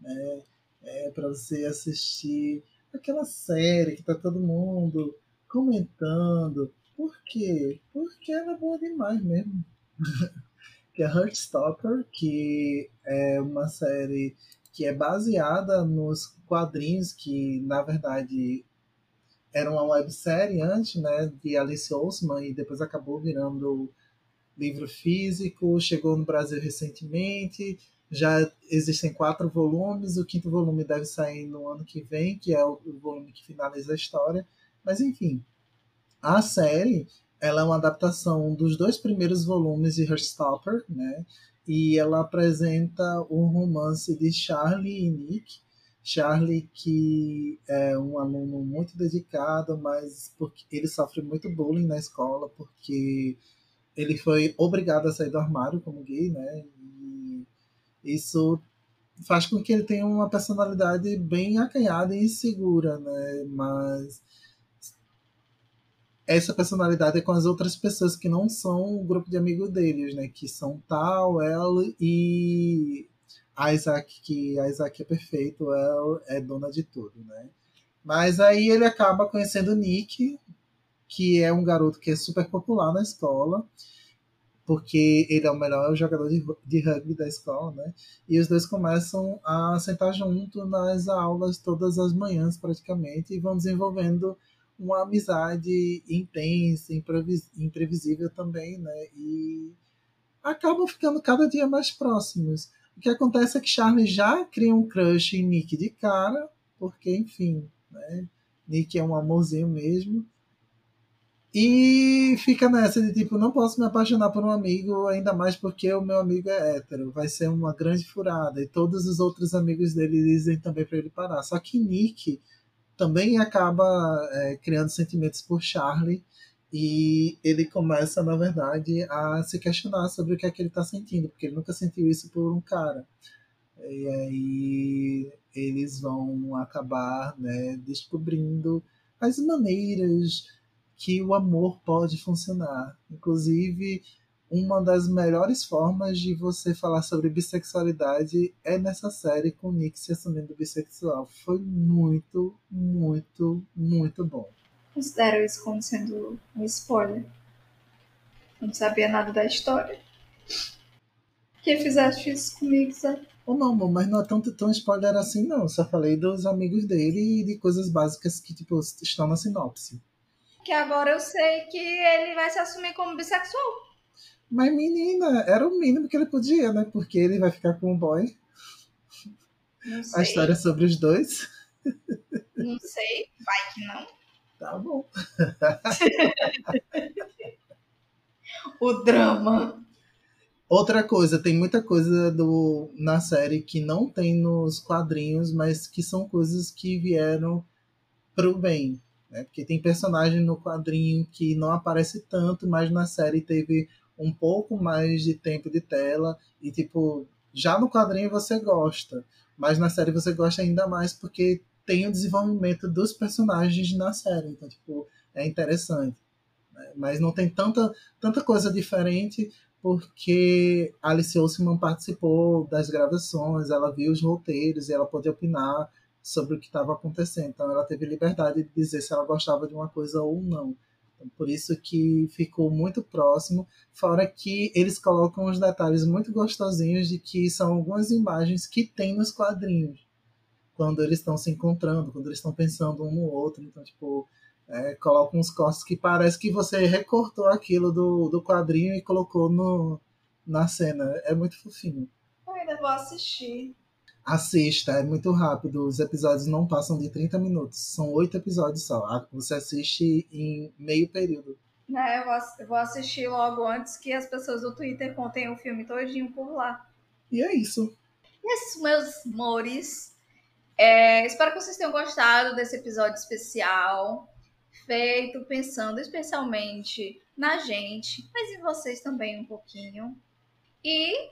né, é para você assistir aquela série que tá todo mundo comentando. Por quê? Porque ela é boa demais mesmo. que é Heartstopper, que é uma série que é baseada nos quadrinhos que, na verdade, era uma websérie antes, né, de Alice Oseman e depois acabou virando livro físico, chegou no Brasil recentemente, já existem quatro volumes, o quinto volume deve sair no ano que vem, que é o volume que finaliza a história, mas enfim, a série ela é uma adaptação dos dois primeiros volumes de Heartstopper, né, e ela apresenta um romance de Charlie e Nick, Charlie, que é um aluno muito dedicado, mas porque ele sofre muito bullying na escola, porque ele foi obrigado a sair do armário como gay, né? Isso faz com que ele tenha uma personalidade bem acanhada e insegura, né? Mas essa personalidade é com as outras pessoas que não são o grupo de amigos deles, né? Que são Tal, ela e Isaac, que Isaac é perfeito, é, é dona de tudo, né? Mas aí ele acaba conhecendo Nick, que é um garoto que é super popular na escola, porque ele é o melhor jogador de, de rugby da escola, né? E os dois começam a sentar junto nas aulas todas as manhãs, praticamente, e vão desenvolvendo uma amizade intensa, imprevisível também, né? E acabam ficando cada dia mais próximos. O que acontece é que Charlie já cria um crush em Nick de cara, porque, enfim, né? Nick é um amorzinho mesmo. E fica nessa de tipo, não posso me apaixonar por um amigo, ainda mais porque o meu amigo é hétero. Vai ser uma grande furada. E todos os outros amigos dele dizem também para ele parar. Só que Nick também acaba é, criando sentimentos por Charlie. E ele começa, na verdade, a se questionar sobre o que é que ele está sentindo, porque ele nunca sentiu isso por um cara. E aí eles vão acabar né, descobrindo as maneiras que o amor pode funcionar. Inclusive, uma das melhores formas de você falar sobre bissexualidade é nessa série com o Nick se assumindo bissexual. Foi muito, muito, muito bom. Considero isso como sendo um spoiler. Não sabia nada da história. Que fizeste isso comigo, sabe? Ou não, mas não é tão, tão spoiler assim, não. Só falei dos amigos dele e de coisas básicas que, tipo, estão na sinopse que agora eu sei que ele vai se assumir como bissexual. Mas, menina, era o mínimo que ele podia, né? Porque ele vai ficar com o boy. Não sei. A história é sobre os dois. Não sei, vai que não. Tá bom. o drama. Outra coisa, tem muita coisa do, na série que não tem nos quadrinhos, mas que são coisas que vieram pro bem. Né? Porque tem personagem no quadrinho que não aparece tanto, mas na série teve um pouco mais de tempo de tela e tipo já no quadrinho você gosta, mas na série você gosta ainda mais porque tem o desenvolvimento dos personagens na série, então tipo é interessante. Né? Mas não tem tanta tanta coisa diferente porque Alice Oseman participou das gravações, ela viu os roteiros e ela pode opinar sobre o que estava acontecendo. Então ela teve liberdade de dizer se ela gostava de uma coisa ou não. Então, por isso que ficou muito próximo, fora que eles colocam os detalhes muito gostosinhos de que são algumas imagens que tem nos quadrinhos. Quando eles estão se encontrando, quando eles estão pensando um no outro. Então, tipo, é, uns cortes que parece que você recortou aquilo do, do quadrinho e colocou no, na cena. É muito fofinho. Eu ainda vou assistir. Assista, é muito rápido. Os episódios não passam de 30 minutos. São oito episódios só. Você assiste em meio período. É, eu vou assistir logo antes que as pessoas do Twitter contem o filme todinho por lá. E é isso. E é isso, meus amores. É, espero que vocês tenham gostado desse episódio especial. Feito pensando especialmente na gente, mas em vocês também um pouquinho. E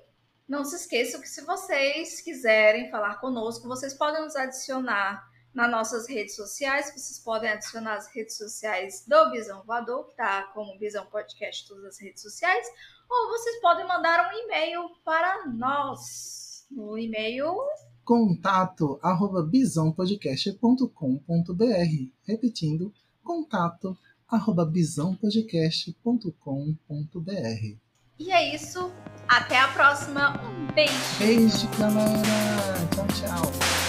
não se esqueçam que se vocês quiserem falar conosco, vocês podem nos adicionar nas nossas redes sociais. Vocês podem adicionar as redes sociais do Visão Voador, que está como Visão Podcast todas as redes sociais. Ou vocês podem mandar um e-mail para nós. No e-mail contato arroba bisãopodcast.com.br Repetindo, contato arroba bisãopodcast.com.br e é isso. Até a próxima. Um beijo. Beijo, galera. Tchau, tchau.